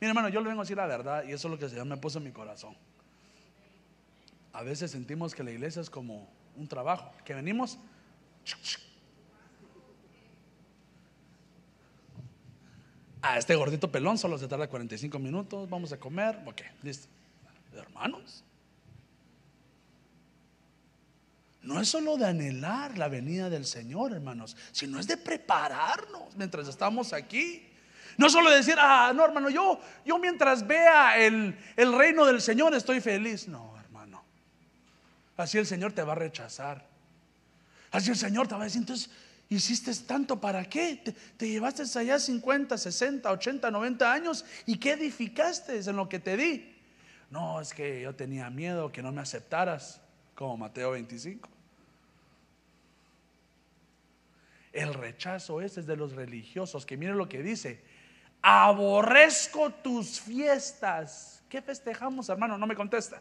Mira, hermano, yo le vengo a decir la verdad y eso es lo que el Señor me puso en mi corazón. A veces sentimos que la iglesia es como un trabajo, que venimos. A este gordito pelón solo se tarda 45 minutos, vamos a comer, ok, listo. Hermanos, no es solo de anhelar la venida del Señor, hermanos, sino es de prepararnos mientras estamos aquí. No solo decir, ah, no, hermano, yo, yo mientras vea el, el reino del Señor estoy feliz. No, hermano. Así el Señor te va a rechazar. Así el Señor te va a decir, entonces, ¿hiciste tanto para qué? Te, te llevaste allá 50, 60, 80, 90 años y qué edificaste en lo que te di. No, es que yo tenía miedo que no me aceptaras, como Mateo 25. El rechazo ese es de los religiosos, que miren lo que dice, aborrezco tus fiestas. ¿Qué festejamos, hermano? No me contesta.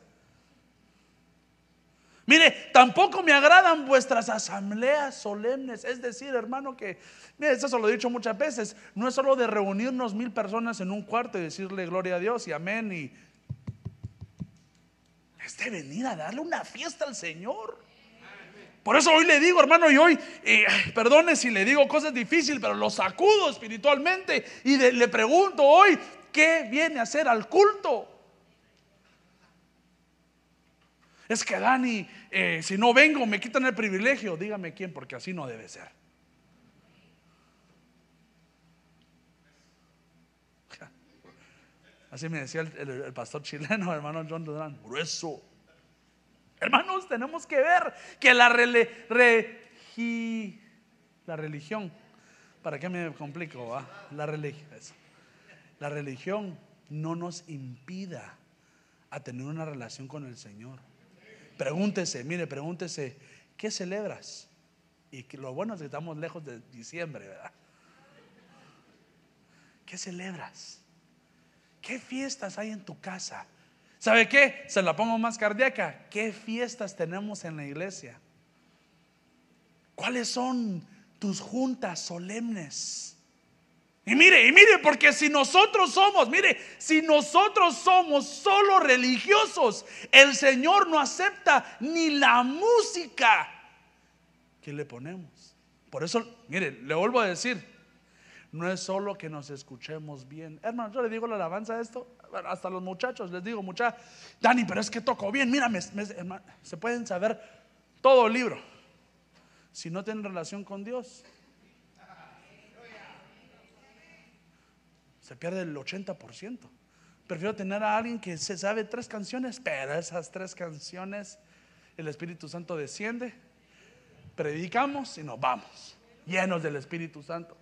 Mire, tampoco me agradan vuestras asambleas solemnes. Es decir, hermano, que, mire, eso lo he dicho muchas veces, no es solo de reunirnos mil personas en un cuarto y decirle gloria a Dios y amén y... Es de venir a darle una fiesta al Señor. Por eso hoy le digo, hermano, y hoy, eh, perdone si le digo cosas difíciles, pero lo sacudo espiritualmente y le pregunto hoy, ¿qué viene a hacer al culto? Es que Dani, eh, si no vengo, me quitan el privilegio. Dígame quién, porque así no debe ser. Así me decía el, pastor chileno, hermano John Durán, grueso. Hermanos, tenemos que ver que la, la religión, ¿para qué me complico? La religión, la religión no nos impida a tener una relación con el Señor. Pregúntese, mire, pregúntese, ¿qué celebras? Y lo bueno es que estamos lejos de diciembre, ¿verdad? ¿Qué celebras? ¿Qué fiestas hay en tu casa? ¿Sabe qué? Se la pongo más cardíaca. ¿Qué fiestas tenemos en la iglesia? ¿Cuáles son tus juntas solemnes? Y mire, y mire, porque si nosotros somos, mire, si nosotros somos solo religiosos, el Señor no acepta ni la música que le ponemos. Por eso, mire, le vuelvo a decir, no es solo que nos escuchemos bien. Hermano, yo le digo la alabanza a esto, hasta los muchachos les digo, mucha, Dani, pero es que toco bien, mírame, se pueden saber todo el libro. Si no tienen relación con Dios, se pierde el 80%. Prefiero tener a alguien que se sabe tres canciones, pero esas tres canciones el Espíritu Santo desciende, predicamos y nos vamos, llenos del Espíritu Santo.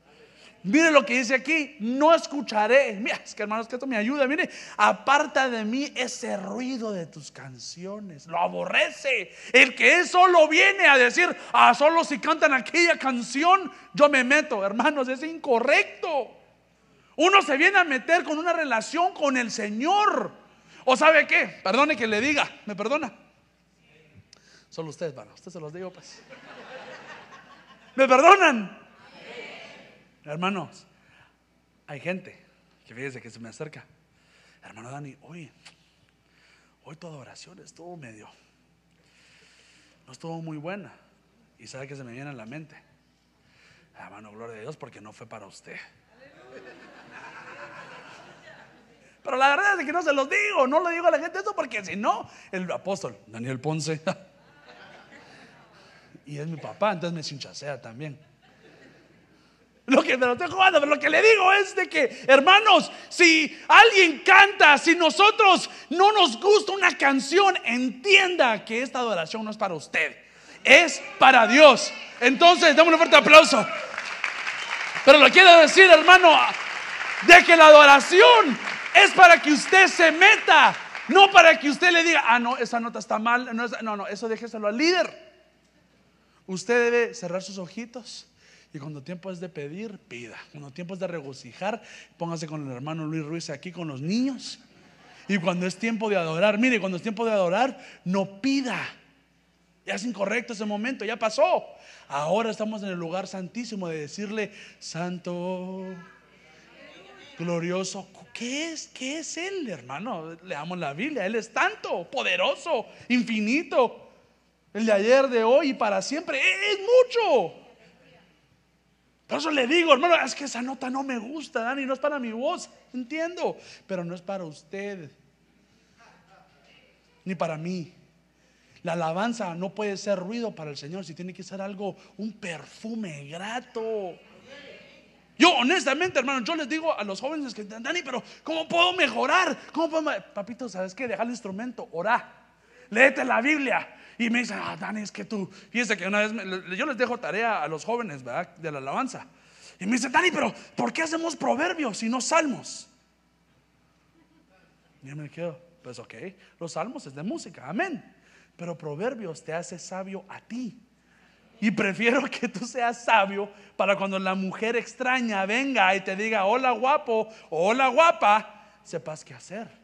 Mire lo que dice aquí, no escucharé. Mira, es que hermanos, que esto me ayuda. Mire, aparta de mí ese ruido de tus canciones. Lo aborrece. El que es solo viene a decir, ah, solo si cantan aquella canción, yo me meto. Hermanos, es incorrecto. Uno se viene a meter con una relación con el Señor. ¿O sabe qué? Perdone que le diga. ¿Me perdona? Solo ustedes, van. Ustedes se los digo, pues. ¿Me perdonan? Hermanos, hay gente que fíjese que se me acerca. Hermano Dani, hoy, hoy toda oración estuvo medio, no estuvo muy buena. Y sabe que se me viene a la mente. Hermano, gloria a Dios, porque no fue para usted. Pero la verdad es que no se los digo, no le digo a la gente eso porque si no, el apóstol Daniel Ponce, y es mi papá, entonces me chinchasea también. Lo que pero estoy jugando, pero lo que le digo es de que, hermanos, si alguien canta, si nosotros no nos gusta una canción, entienda que esta adoración no es para usted, es para Dios. Entonces, dame un fuerte aplauso. Pero lo quiero decir, hermano, de que la adoración es para que usted se meta, no para que usted le diga, ah, no, esa nota está mal. No, no, no, eso déjeselo al líder. Usted debe cerrar sus ojitos. Y cuando tiempo es de pedir, pida. Cuando tiempo es de regocijar, póngase con el hermano Luis Ruiz aquí con los niños. Y cuando es tiempo de adorar, mire, cuando es tiempo de adorar, no pida. Ya es incorrecto ese momento, ya pasó. Ahora estamos en el lugar santísimo de decirle, Santo, glorioso. ¿Qué es? ¿Qué es Él, hermano? Leamos la Biblia. Él es tanto, poderoso, infinito. El de ayer, de hoy y para siempre. Es mucho. Por eso le digo, hermano, es que esa nota no me gusta, Dani, no es para mi voz. Entiendo, pero no es para usted. Ni para mí. La alabanza no puede ser ruido para el Señor, si tiene que ser algo, un perfume grato. Yo honestamente, hermano, yo les digo a los jóvenes que, Dani, pero ¿cómo puedo mejorar? ¿Cómo? Papito, ¿sabes qué? Deja el instrumento, orá, léete la Biblia. Y me dicen, ah, Dani, es que tú, fíjese que una vez, yo les dejo tarea a los jóvenes, ¿verdad? De la alabanza. Y me dice, Dani, pero ¿por qué hacemos proverbios y no salmos? Y yo me quedo, pues ok, los salmos es de música, amén. Pero proverbios te hace sabio a ti. Y prefiero que tú seas sabio para cuando la mujer extraña venga y te diga, hola guapo, hola guapa, sepas qué hacer.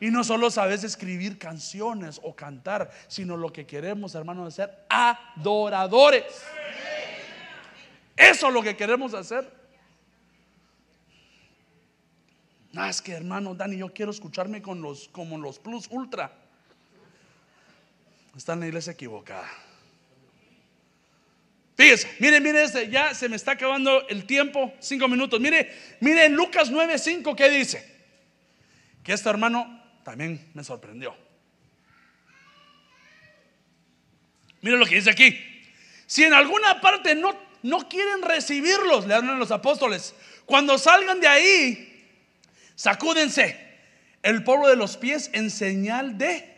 Y no solo sabes escribir canciones o cantar, sino lo que queremos, hermanos, es ser adoradores. Eso es lo que queremos hacer. Ah, es que hermano Dani, yo quiero escucharme con los, como los plus ultra. Está en la iglesia equivocada. Fíjese, mire, mire, este, ya se me está acabando el tiempo, cinco minutos. Mire, mire en Lucas 9:5 ¿qué dice? Que este hermano también me sorprendió. Mire lo que dice aquí. Si en alguna parte no, no quieren recibirlos, le hablan los apóstoles, cuando salgan de ahí, sacúdense el polvo de los pies en señal de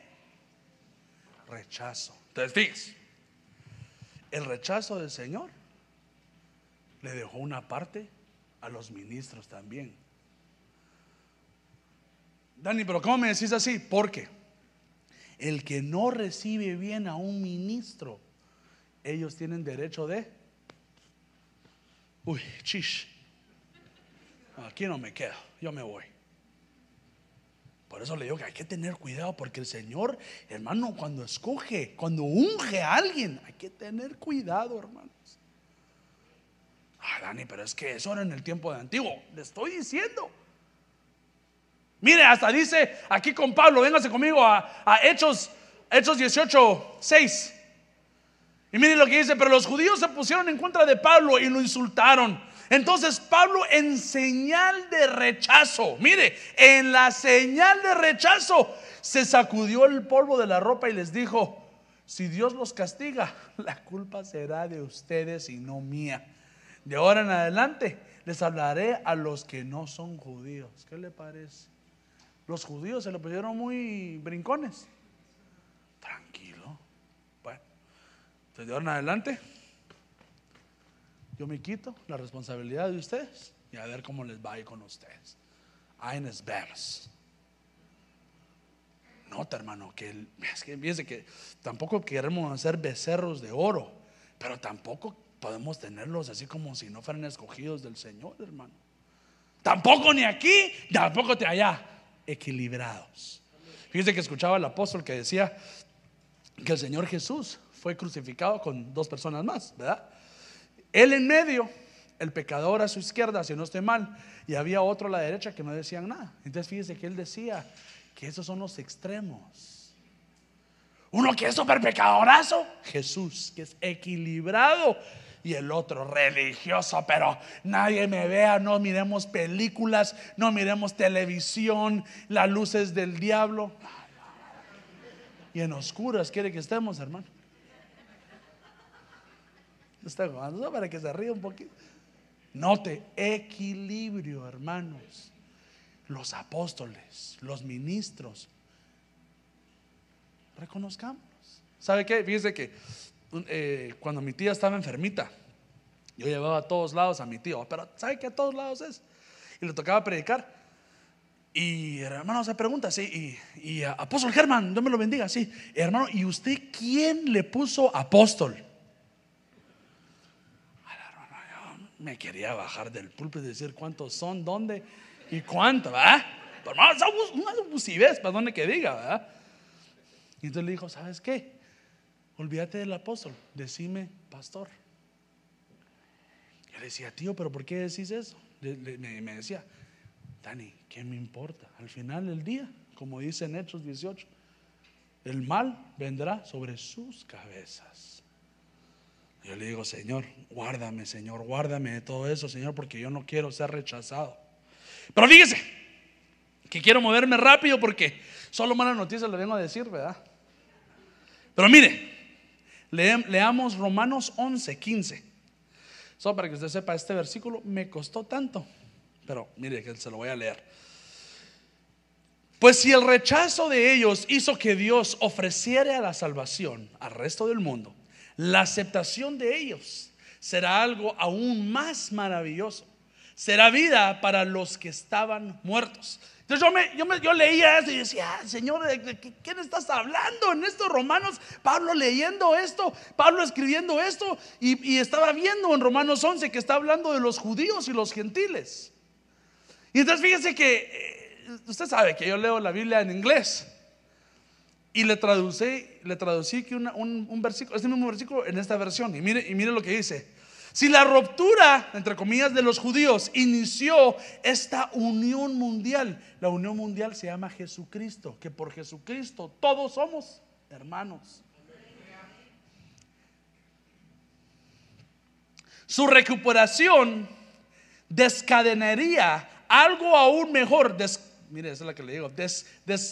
rechazo. Entonces, fíjense, el rechazo del Señor le dejó una parte a los ministros también. Dani, pero ¿cómo me decís así? Porque el que no recibe bien a un ministro, ellos tienen derecho de... Uy, chish. Aquí no me quedo, yo me voy. Por eso le digo que hay que tener cuidado, porque el Señor, hermano, cuando escoge, cuando unge a alguien, hay que tener cuidado, hermanos. Ah, Dani, pero es que eso era en el tiempo de antiguo. Le estoy diciendo. Mire, hasta dice aquí con Pablo, véngase conmigo a, a Hechos, Hechos 18, 6. Y mire lo que dice, pero los judíos se pusieron en contra de Pablo y lo insultaron. Entonces Pablo en señal de rechazo, mire, en la señal de rechazo se sacudió el polvo de la ropa y les dijo, si Dios los castiga, la culpa será de ustedes y no mía. De ahora en adelante les hablaré a los que no son judíos. ¿Qué le parece? Los judíos se lo pusieron muy brincones. Tranquilo. Bueno, entonces ahora en adelante yo me quito la responsabilidad de ustedes y a ver cómo les va a con ustedes. Ahí nos vemos. Nota, hermano, que es que fíjense que tampoco queremos hacer becerros de oro, pero tampoco podemos tenerlos así como si no fueran escogidos del Señor, hermano. Tampoco ni aquí, tampoco de allá, equilibrados. Fíjense que escuchaba al apóstol que decía que el Señor Jesús fue crucificado con dos personas más, ¿verdad? Él en medio, el pecador a su izquierda, si no estoy mal, y había otro a la derecha que no decían nada. Entonces fíjese que él decía que esos son los extremos. Uno que es súper pecadorazo, Jesús, que es equilibrado, y el otro religioso, pero nadie me vea, no miremos películas, no miremos televisión, las luces del diablo. Y en oscuras quiere que estemos, hermano. Está jugando para que se ríe un poquito. Note, equilibrio, hermanos. Los apóstoles, los ministros. Reconozcamos. ¿Sabe qué? Fíjese que eh, cuando mi tía estaba enfermita, yo llevaba a todos lados a mi tío, pero ¿sabe qué a todos lados es? Y le tocaba predicar. Y hermano se pregunta, sí, y, apóstol Germán, Dios me lo bendiga, sí. Hermano, ¿y usted quién le puso apóstol? me quería bajar del púlpito y decir cuántos son, dónde y cuánto, ¿verdad? Pero hermano, una abusivez, para donde que diga, ¿verdad? Y entonces le dijo, ¿sabes qué? Olvídate del apóstol, decime pastor. Yo le decía, tío, pero ¿por qué decís eso? me, decía, Dani, ¿qué me importa? Al final del día, como dice en Hechos 18, el mal vendrá sobre sus cabezas. Yo le digo, Señor, guárdame, Señor, guárdame de todo eso, Señor, porque yo no quiero ser rechazado. Pero fíjese, que quiero moverme rápido porque solo malas noticias le vengo a decir, ¿verdad? Pero mire, leamos Romanos 11, 15. Solo para que usted sepa, este versículo me costó tanto. Pero mire que se lo voy a leer. Pues si el rechazo de ellos hizo que Dios ofreciera la salvación al resto del mundo, la aceptación de ellos será algo aún más maravilloso. Será vida para los que estaban muertos. Entonces yo, me, leía eso y decía, ah, Señor, ¿de quién estás hablando en estos romanos? Pablo leyendo esto, Pablo escribiendo esto, y, estaba viendo en Romanos 11 que está hablando de los judíos y los gentiles. Y entonces fíjese que, eh, usted sabe que yo leo la Biblia en inglés, y le traducí, le traducí que un, un, versículo, este mismo versículo en esta versión, y mire, y mire lo que dice. Si la ruptura, entre comillas, de los judíos inició esta unión mundial, la unión mundial se llama Jesucristo, que por Jesucristo todos somos hermanos. Su recuperación descadenaría algo aún mejor. mire, esa es la que le digo.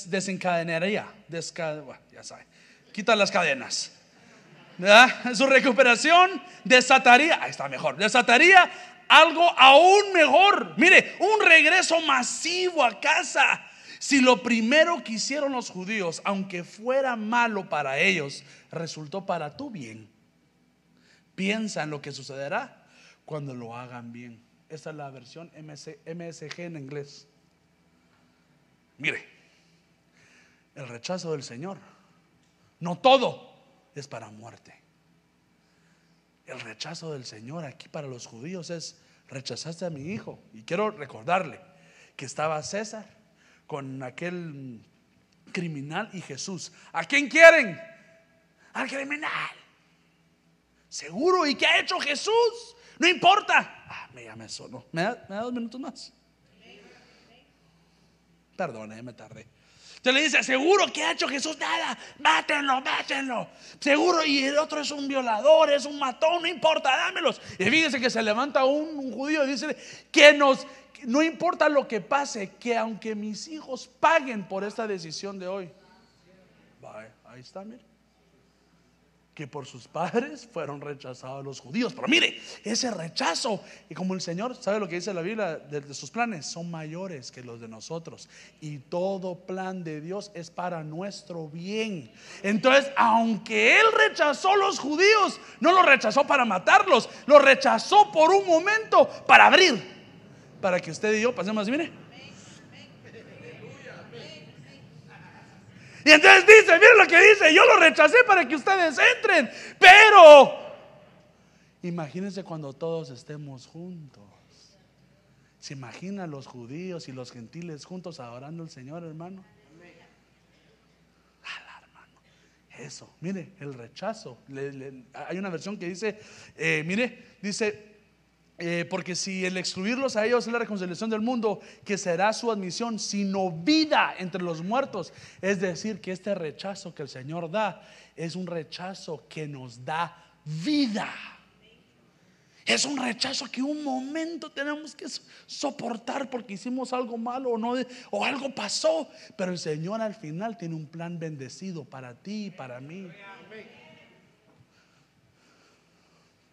desencadenaría. ya sabe. Quita las cadenas. Su recuperación desataría, ahí está mejor, desataría algo aún mejor. Mire, un regreso masivo a casa. Si lo primero que hicieron los judíos, aunque fuera malo para ellos, resultó para tu bien, piensa en lo que sucederá cuando lo hagan bien. Esta es la versión MSG en inglés. Mire, el rechazo del Señor, no todo es para muerte. El rechazo del Señor aquí para los judíos es, rechazaste a mi hijo. Y quiero recordarle que estaba César con aquel criminal y Jesús. ¿A quién quieren? Al criminal. Seguro. ¿Y qué ha hecho Jesús? No importa. Ah, me llame solo. ¿Me da, dos minutos más? Perdone, me tardé. Se le dice, seguro que ha hecho Jesús nada, mátenlo, mátenlo. Seguro, y el otro es un violador, es un matón, no importa, dámelos. Y fíjese que se levanta un, judío y dice que nos, no importa lo que pase, que aunque mis hijos paguen por esta decisión de hoy. ahí está, mire que por sus padres fueron rechazados los judíos. Pero mire, ese rechazo, y como el Señor sabe lo que dice la Biblia de, sus planes, son mayores que los de nosotros. Y todo plan de Dios es para nuestro bien. Entonces, aunque Él rechazó los judíos, no los rechazó para matarlos, los rechazó por un momento para abrir, para que usted y yo pasemos, mire Y entonces dice, miren lo que dice, yo lo rechacé para que ustedes entren, pero imagínense cuando todos estemos juntos. ¿Se imaginan los judíos y los gentiles juntos adorando al Señor, hermano? hermano. Eso, mire, el rechazo. hay una versión que dice, eh, mire, dice, eh, porque si el excluirlos a ellos es la reconciliación del mundo, que será su admisión, sino vida entre los muertos. Es decir, que este rechazo que el Señor da es un rechazo que nos da vida. Es un rechazo que un momento tenemos que soportar porque hicimos algo malo o, no, o algo pasó. Pero el Señor al final tiene un plan bendecido para ti y para mí.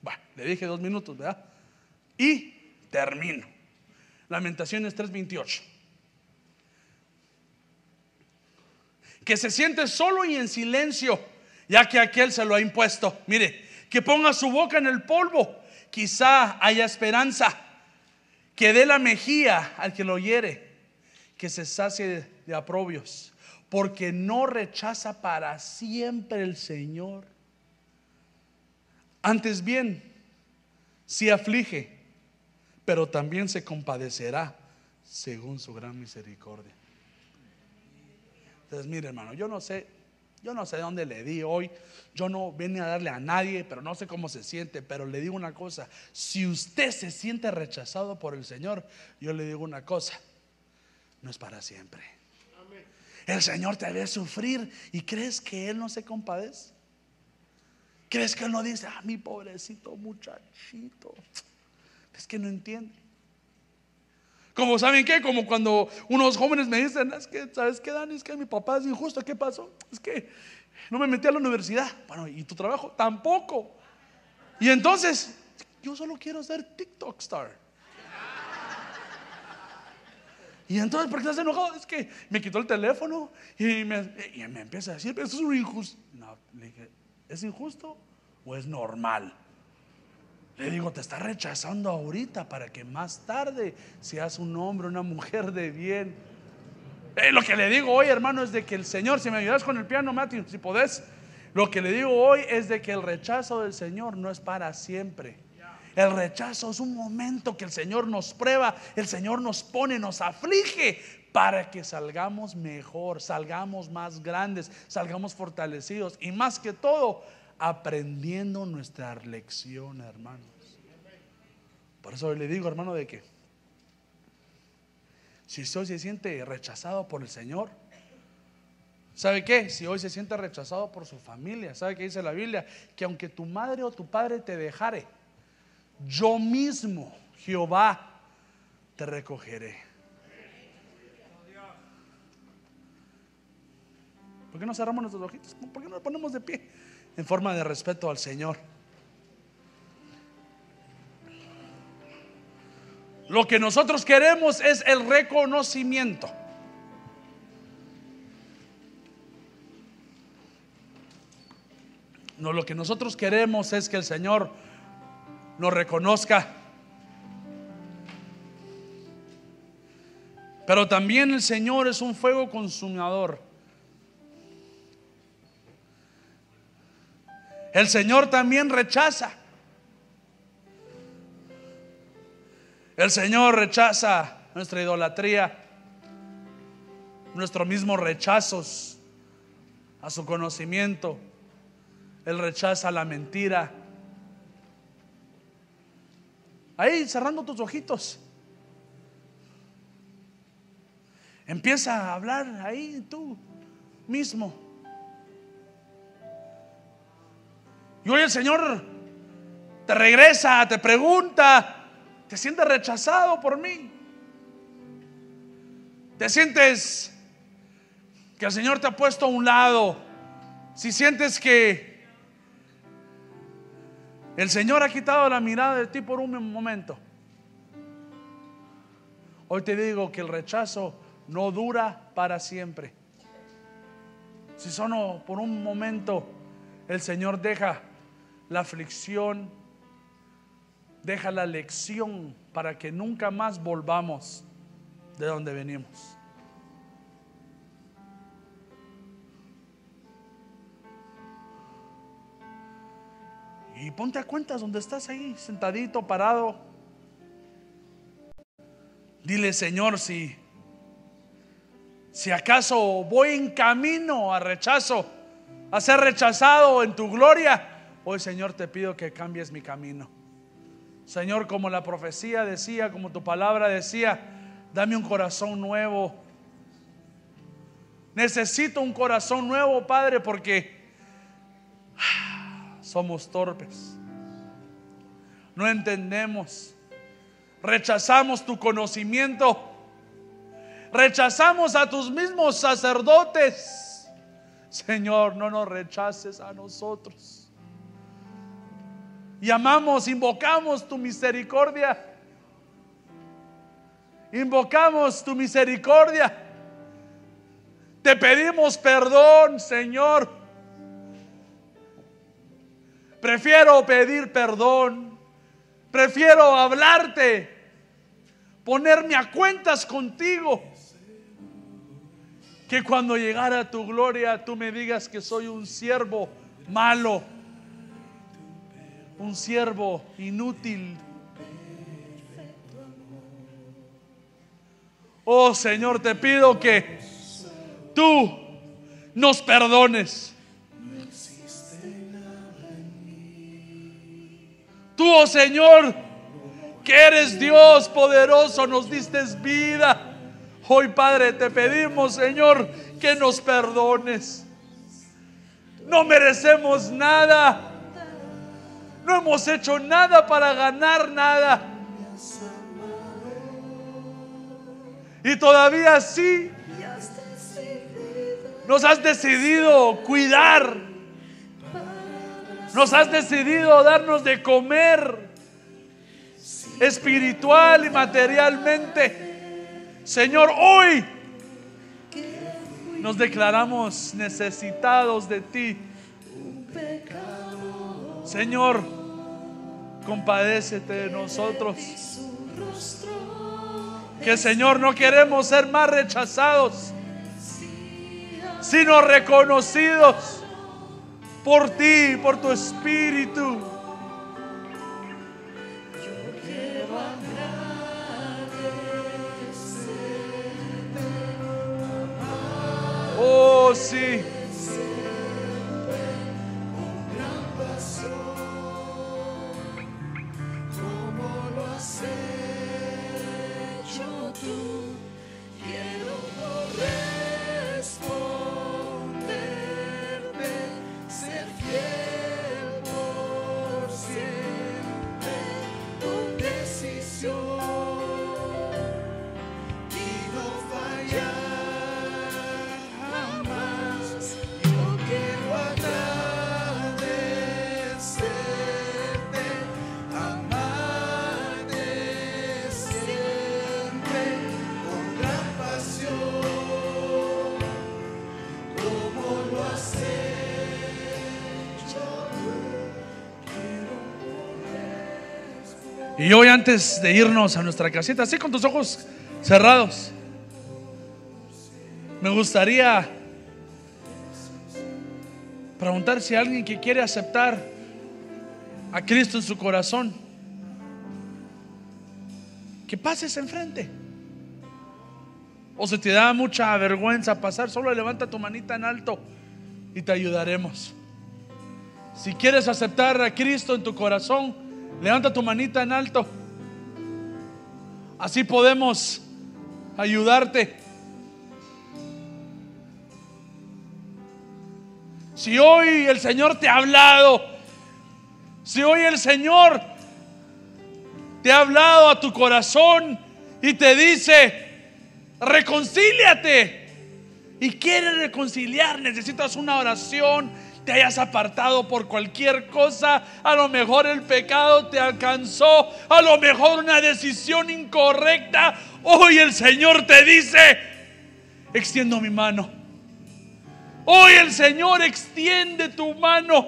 Bueno, le dije dos minutos, ¿verdad? Y termino. Lamentaciones 3:28. Que se siente solo y en silencio, ya que aquel se lo ha impuesto. Mire, que ponga su boca en el polvo. Quizá haya esperanza. Que dé la mejilla al que lo hiere. Que se sacie de aprobios. Porque no rechaza para siempre el Señor. Antes bien, si aflige pero también se compadecerá según su gran misericordia. Entonces, mire, hermano, yo no sé, yo no sé dónde le di hoy, yo no vine a darle a nadie, pero no sé cómo se siente, pero le digo una cosa, si usted se siente rechazado por el Señor, yo le digo una cosa, no es para siempre. El Señor te ve sufrir y crees que Él no se compadece. ¿Crees que Él no dice, ah, mi pobrecito muchachito? Es que no entiende. Como saben qué, como cuando unos jóvenes me dicen, es que, ¿sabes qué, Dani? Es que mi papá es injusto, ¿qué pasó? Es que no me metí a la universidad. Bueno, ¿y tu trabajo? Tampoco. Y entonces, yo solo quiero ser TikTok star. Y entonces, ¿por qué estás enojado? Es que me quitó el teléfono y me, y me empieza a decir, eso es injusto. No, le dije, ¿es injusto o es normal? Le digo, te está rechazando ahorita para que más tarde seas un hombre, una mujer de bien. Lo que le digo hoy, hermano, es de que el Señor, si me ayudas con el piano, Mati, si podés, lo que le digo hoy es de que el rechazo del Señor no es para siempre. El rechazo es un momento que el Señor nos prueba, el Señor nos pone, nos aflige para que salgamos mejor, salgamos más grandes, salgamos fortalecidos y más que todo aprendiendo nuestra lección, hermanos. Por eso le digo, hermano, de que si hoy se siente rechazado por el Señor, ¿sabe qué? Si hoy se siente rechazado por su familia, ¿sabe qué dice la Biblia? Que aunque tu madre o tu padre te dejare, yo mismo, Jehová, te recogeré. ¿Por qué no cerramos nuestros ojitos? ¿Por qué no nos ponemos de pie? En forma de respeto al Señor. Lo que nosotros queremos es el reconocimiento. No, lo que nosotros queremos es que el Señor nos reconozca. Pero también el Señor es un fuego consumidor. El Señor también rechaza. El Señor rechaza nuestra idolatría, nuestros mismos rechazos a su conocimiento. Él rechaza la mentira. Ahí cerrando tus ojitos. Empieza a hablar ahí tú mismo. Y hoy el Señor te regresa, te pregunta, te sientes rechazado por mí. Te sientes que el Señor te ha puesto a un lado. Si sientes que el Señor ha quitado la mirada de ti por un momento. Hoy te digo que el rechazo no dura para siempre. Si solo por un momento el Señor deja la aflicción, deja la lección para que nunca más volvamos de donde venimos. Y ponte a cuentas donde estás ahí, sentadito, parado. Dile, Señor, si, si acaso voy en camino a rechazo, a ser rechazado en tu gloria, hoy Señor te pido que cambies mi camino. Señor, como la profecía decía, como tu palabra decía, dame un corazón nuevo. Necesito un corazón nuevo, Padre, porque somos torpes. No entendemos. Rechazamos tu conocimiento. Rechazamos a tus mismos sacerdotes. Señor, no nos rechaces a nosotros. Llamamos, invocamos tu misericordia. Invocamos tu misericordia. Te pedimos perdón, Señor Prefiero pedir perdón. Prefiero hablarte. Ponerme a cuentas contigo. Que cuando llegara tu gloria tú me digas que soy un siervo malo. Un siervo inútil. Oh Señor, te pido que tú nos perdones Tú, oh Señor, que eres Dios poderoso, nos diste vida. Hoy, Padre, te pedimos, Señor, que nos perdones. No merecemos nada. No hemos hecho nada para ganar nada. Y todavía sí nos has decidido cuidar nos has decidido darnos de comer espiritual y materialmente. Señor, hoy nos declaramos necesitados de ti. Señor, compadécete de nosotros. Que Señor no queremos ser más rechazados, sino reconocidos por ti, por tu espíritu. Oh, sí. acecho tú, quiero correr. Y hoy antes de irnos a nuestra casita, así con tus ojos cerrados, me gustaría preguntar si alguien que quiere aceptar a Cristo en su corazón, que pases enfrente. O si te da mucha vergüenza pasar, solo levanta tu manita en alto y te ayudaremos. Si quieres aceptar a Cristo en tu corazón, levanta tu manita en alto. Así podemos ayudarte. Si hoy el Señor te ha hablado, si hoy el Señor te ha hablado a tu corazón y te dice, reconcíliate y quieres reconciliar, necesitas una oración, te hayas apartado por cualquier cosa, a lo mejor el pecado te alcanzó, a lo mejor una decisión incorrecta, hoy el Señor te dice, extiendo mi mano. Hoy el Señor extiende tu mano.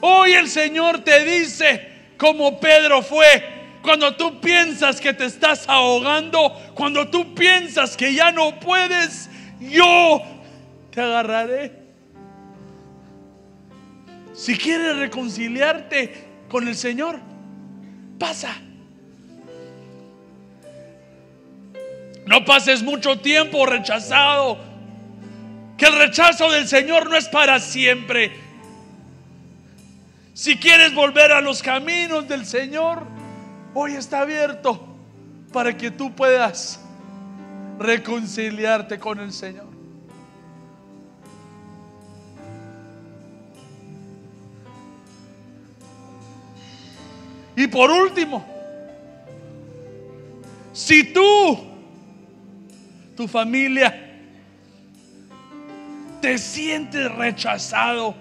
Hoy el Señor te dice, como Pedro fue, cuando tú piensas que te estás ahogando, cuando tú piensas que ya no puedes, yo te agarraré. Si quieres reconciliarte con el Señor, pasa. No pases mucho tiempo rechazado. Que el rechazo del Señor no es para siempre. Si quieres volver a los caminos del Señor, hoy está abierto para que tú puedas reconciliarte con el Señor. Y por último, si tú, tu familia, te sientes rechazado,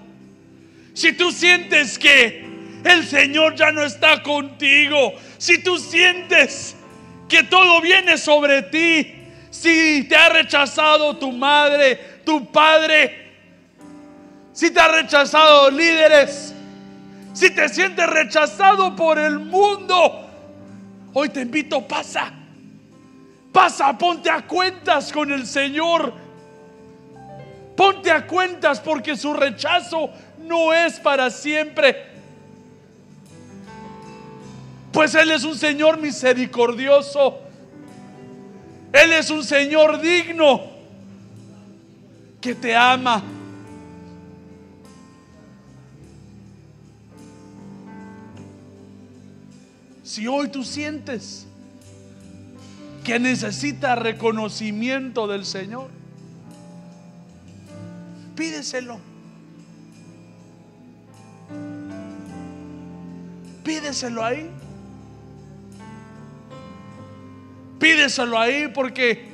si tú sientes que el Señor ya no está contigo, si tú sientes que todo viene sobre ti, si te ha rechazado tu madre, tu padre, si te ha rechazado líderes, si te sientes rechazado por el mundo, hoy te invito, pasa. Pasa, ponte a cuentas con el Señor. Ponte a cuentas porque su rechazo no es para siempre. Pues Él es un Señor misericordioso. Él es un Señor digno que te ama. Si hoy tú sientes que necesita reconocimiento del Señor, pídeselo. Pídeselo ahí. Pídeselo ahí porque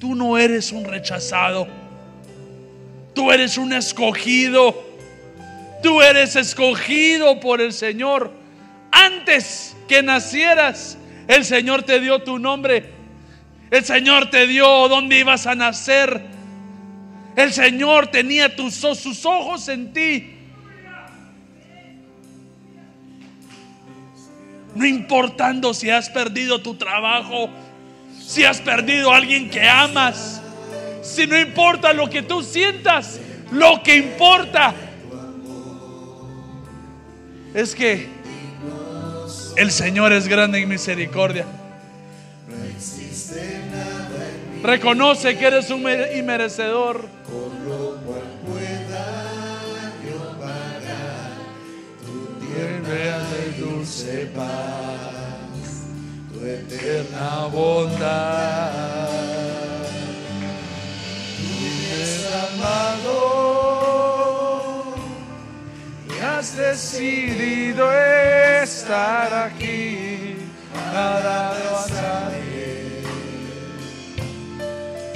tú no eres un rechazado. Tú eres un escogido. Tú eres escogido por el Señor. Antes que nacieras, el Señor te dio tu nombre. El Señor te dio dónde ibas a nacer. El Señor tenía tus, sus ojos en ti. No importando si has perdido tu trabajo, si has perdido a alguien que amas, si no importa lo que tú sientas, lo que importa es que el Señor es grande en misericordia. Reconoce que eres un inmerecedor. Por lo cual pueda yo pagar tu de dulce paz, tu eterna bondad. Tú amado has decidido estar aquí, nada de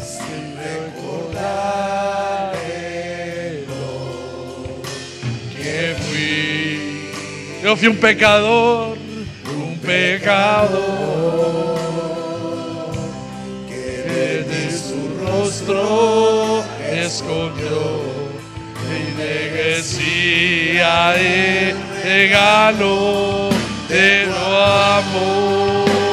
sin recordar lo que fui. Yo fui un pecador, un pecador que desde su rostro escondió Grecia y regalo de tu amor.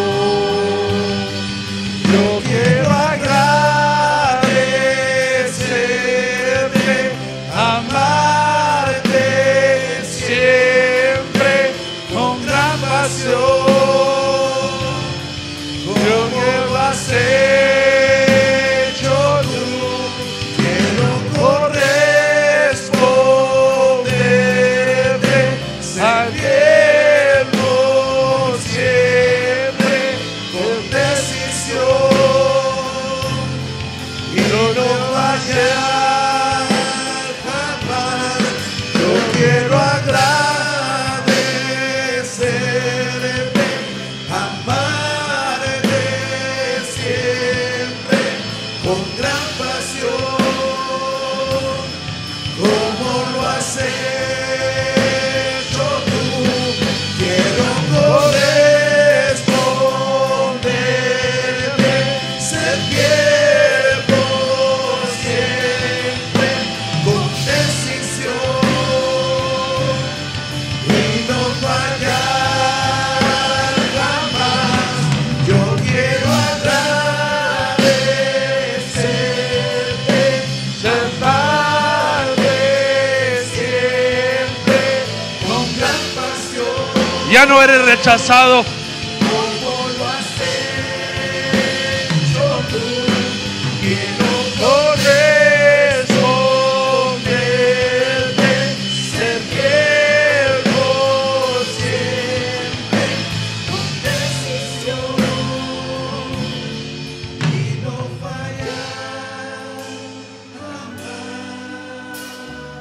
Fallar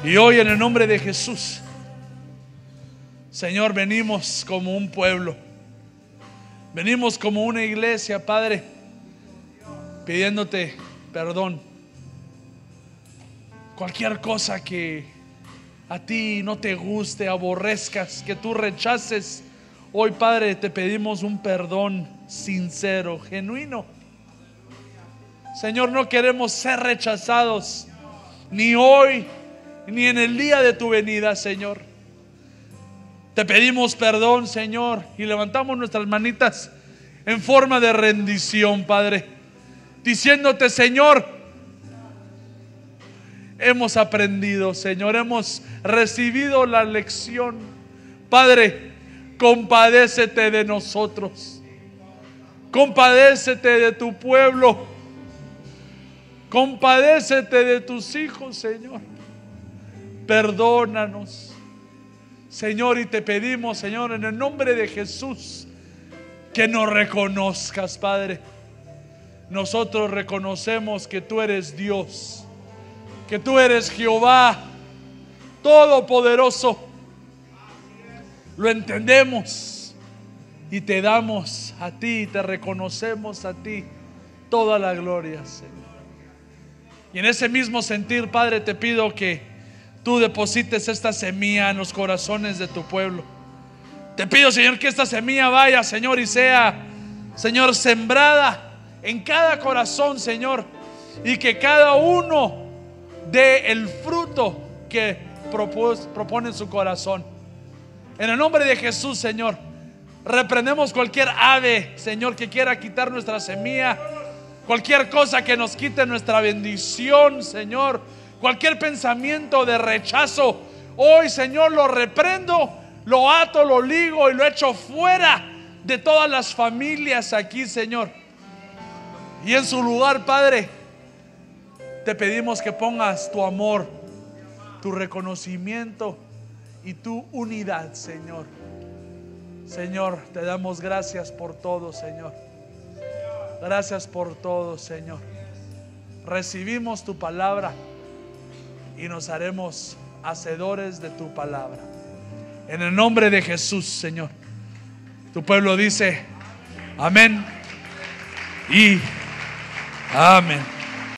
Y hoy en el nombre de Jesús, Señor, venimos como un pueblo. Venimos como una iglesia, Padre, pidiéndote perdón. Cualquier cosa que a ti no te guste, aborrezcas, que tú rechaces, hoy, Padre, te pedimos un perdón sincero, genuino. Señor, no queremos ser rechazados, ni hoy, ni en el día de tu venida, Señor. Te pedimos perdón, Señor, y levantamos nuestras manitas en forma de rendición, Padre, diciéndote, Señor, hemos aprendido, Señor, hemos recibido la lección. Padre, compadécete de nosotros. Compadécete de tu pueblo. Compadécete de tus hijos, Señor. Perdónanos. Señor, y te pedimos, Señor, en el nombre de Jesús, que nos reconozcas, Padre. Nosotros reconocemos que tú eres Dios, que tú eres Jehová, todopoderoso. Lo entendemos y te damos a ti, te reconocemos a ti toda la gloria, Señor. Y en ese mismo sentir, Padre, te pido que tú deposites esta semilla en los corazones de tu pueblo. Te pido, Señor, que esta semilla vaya, Señor, y sea, Señor, sembrada en cada corazón, Señor, y que cada uno dé el fruto que propone en su corazón. En el nombre de Jesús, Señor, reprendemos cualquier ave, Señor, que quiera quitar nuestra semilla, cualquier cosa que nos quite nuestra bendición, Señor, cualquier pensamiento de rechazo. Hoy, Señor, lo reprendo, lo ato, lo ligo y lo echo fuera de todas las familias aquí, Señor. Y en su lugar, Padre, te pedimos que pongas tu amor, tu reconocimiento y tu unidad, Señor. Señor, te damos gracias por todo, Señor. Gracias por todo, Señor. Recibimos tu palabra y nos haremos hacedores de tu palabra. En el nombre de Jesús, Señor. Tu pueblo dice, amén y amén.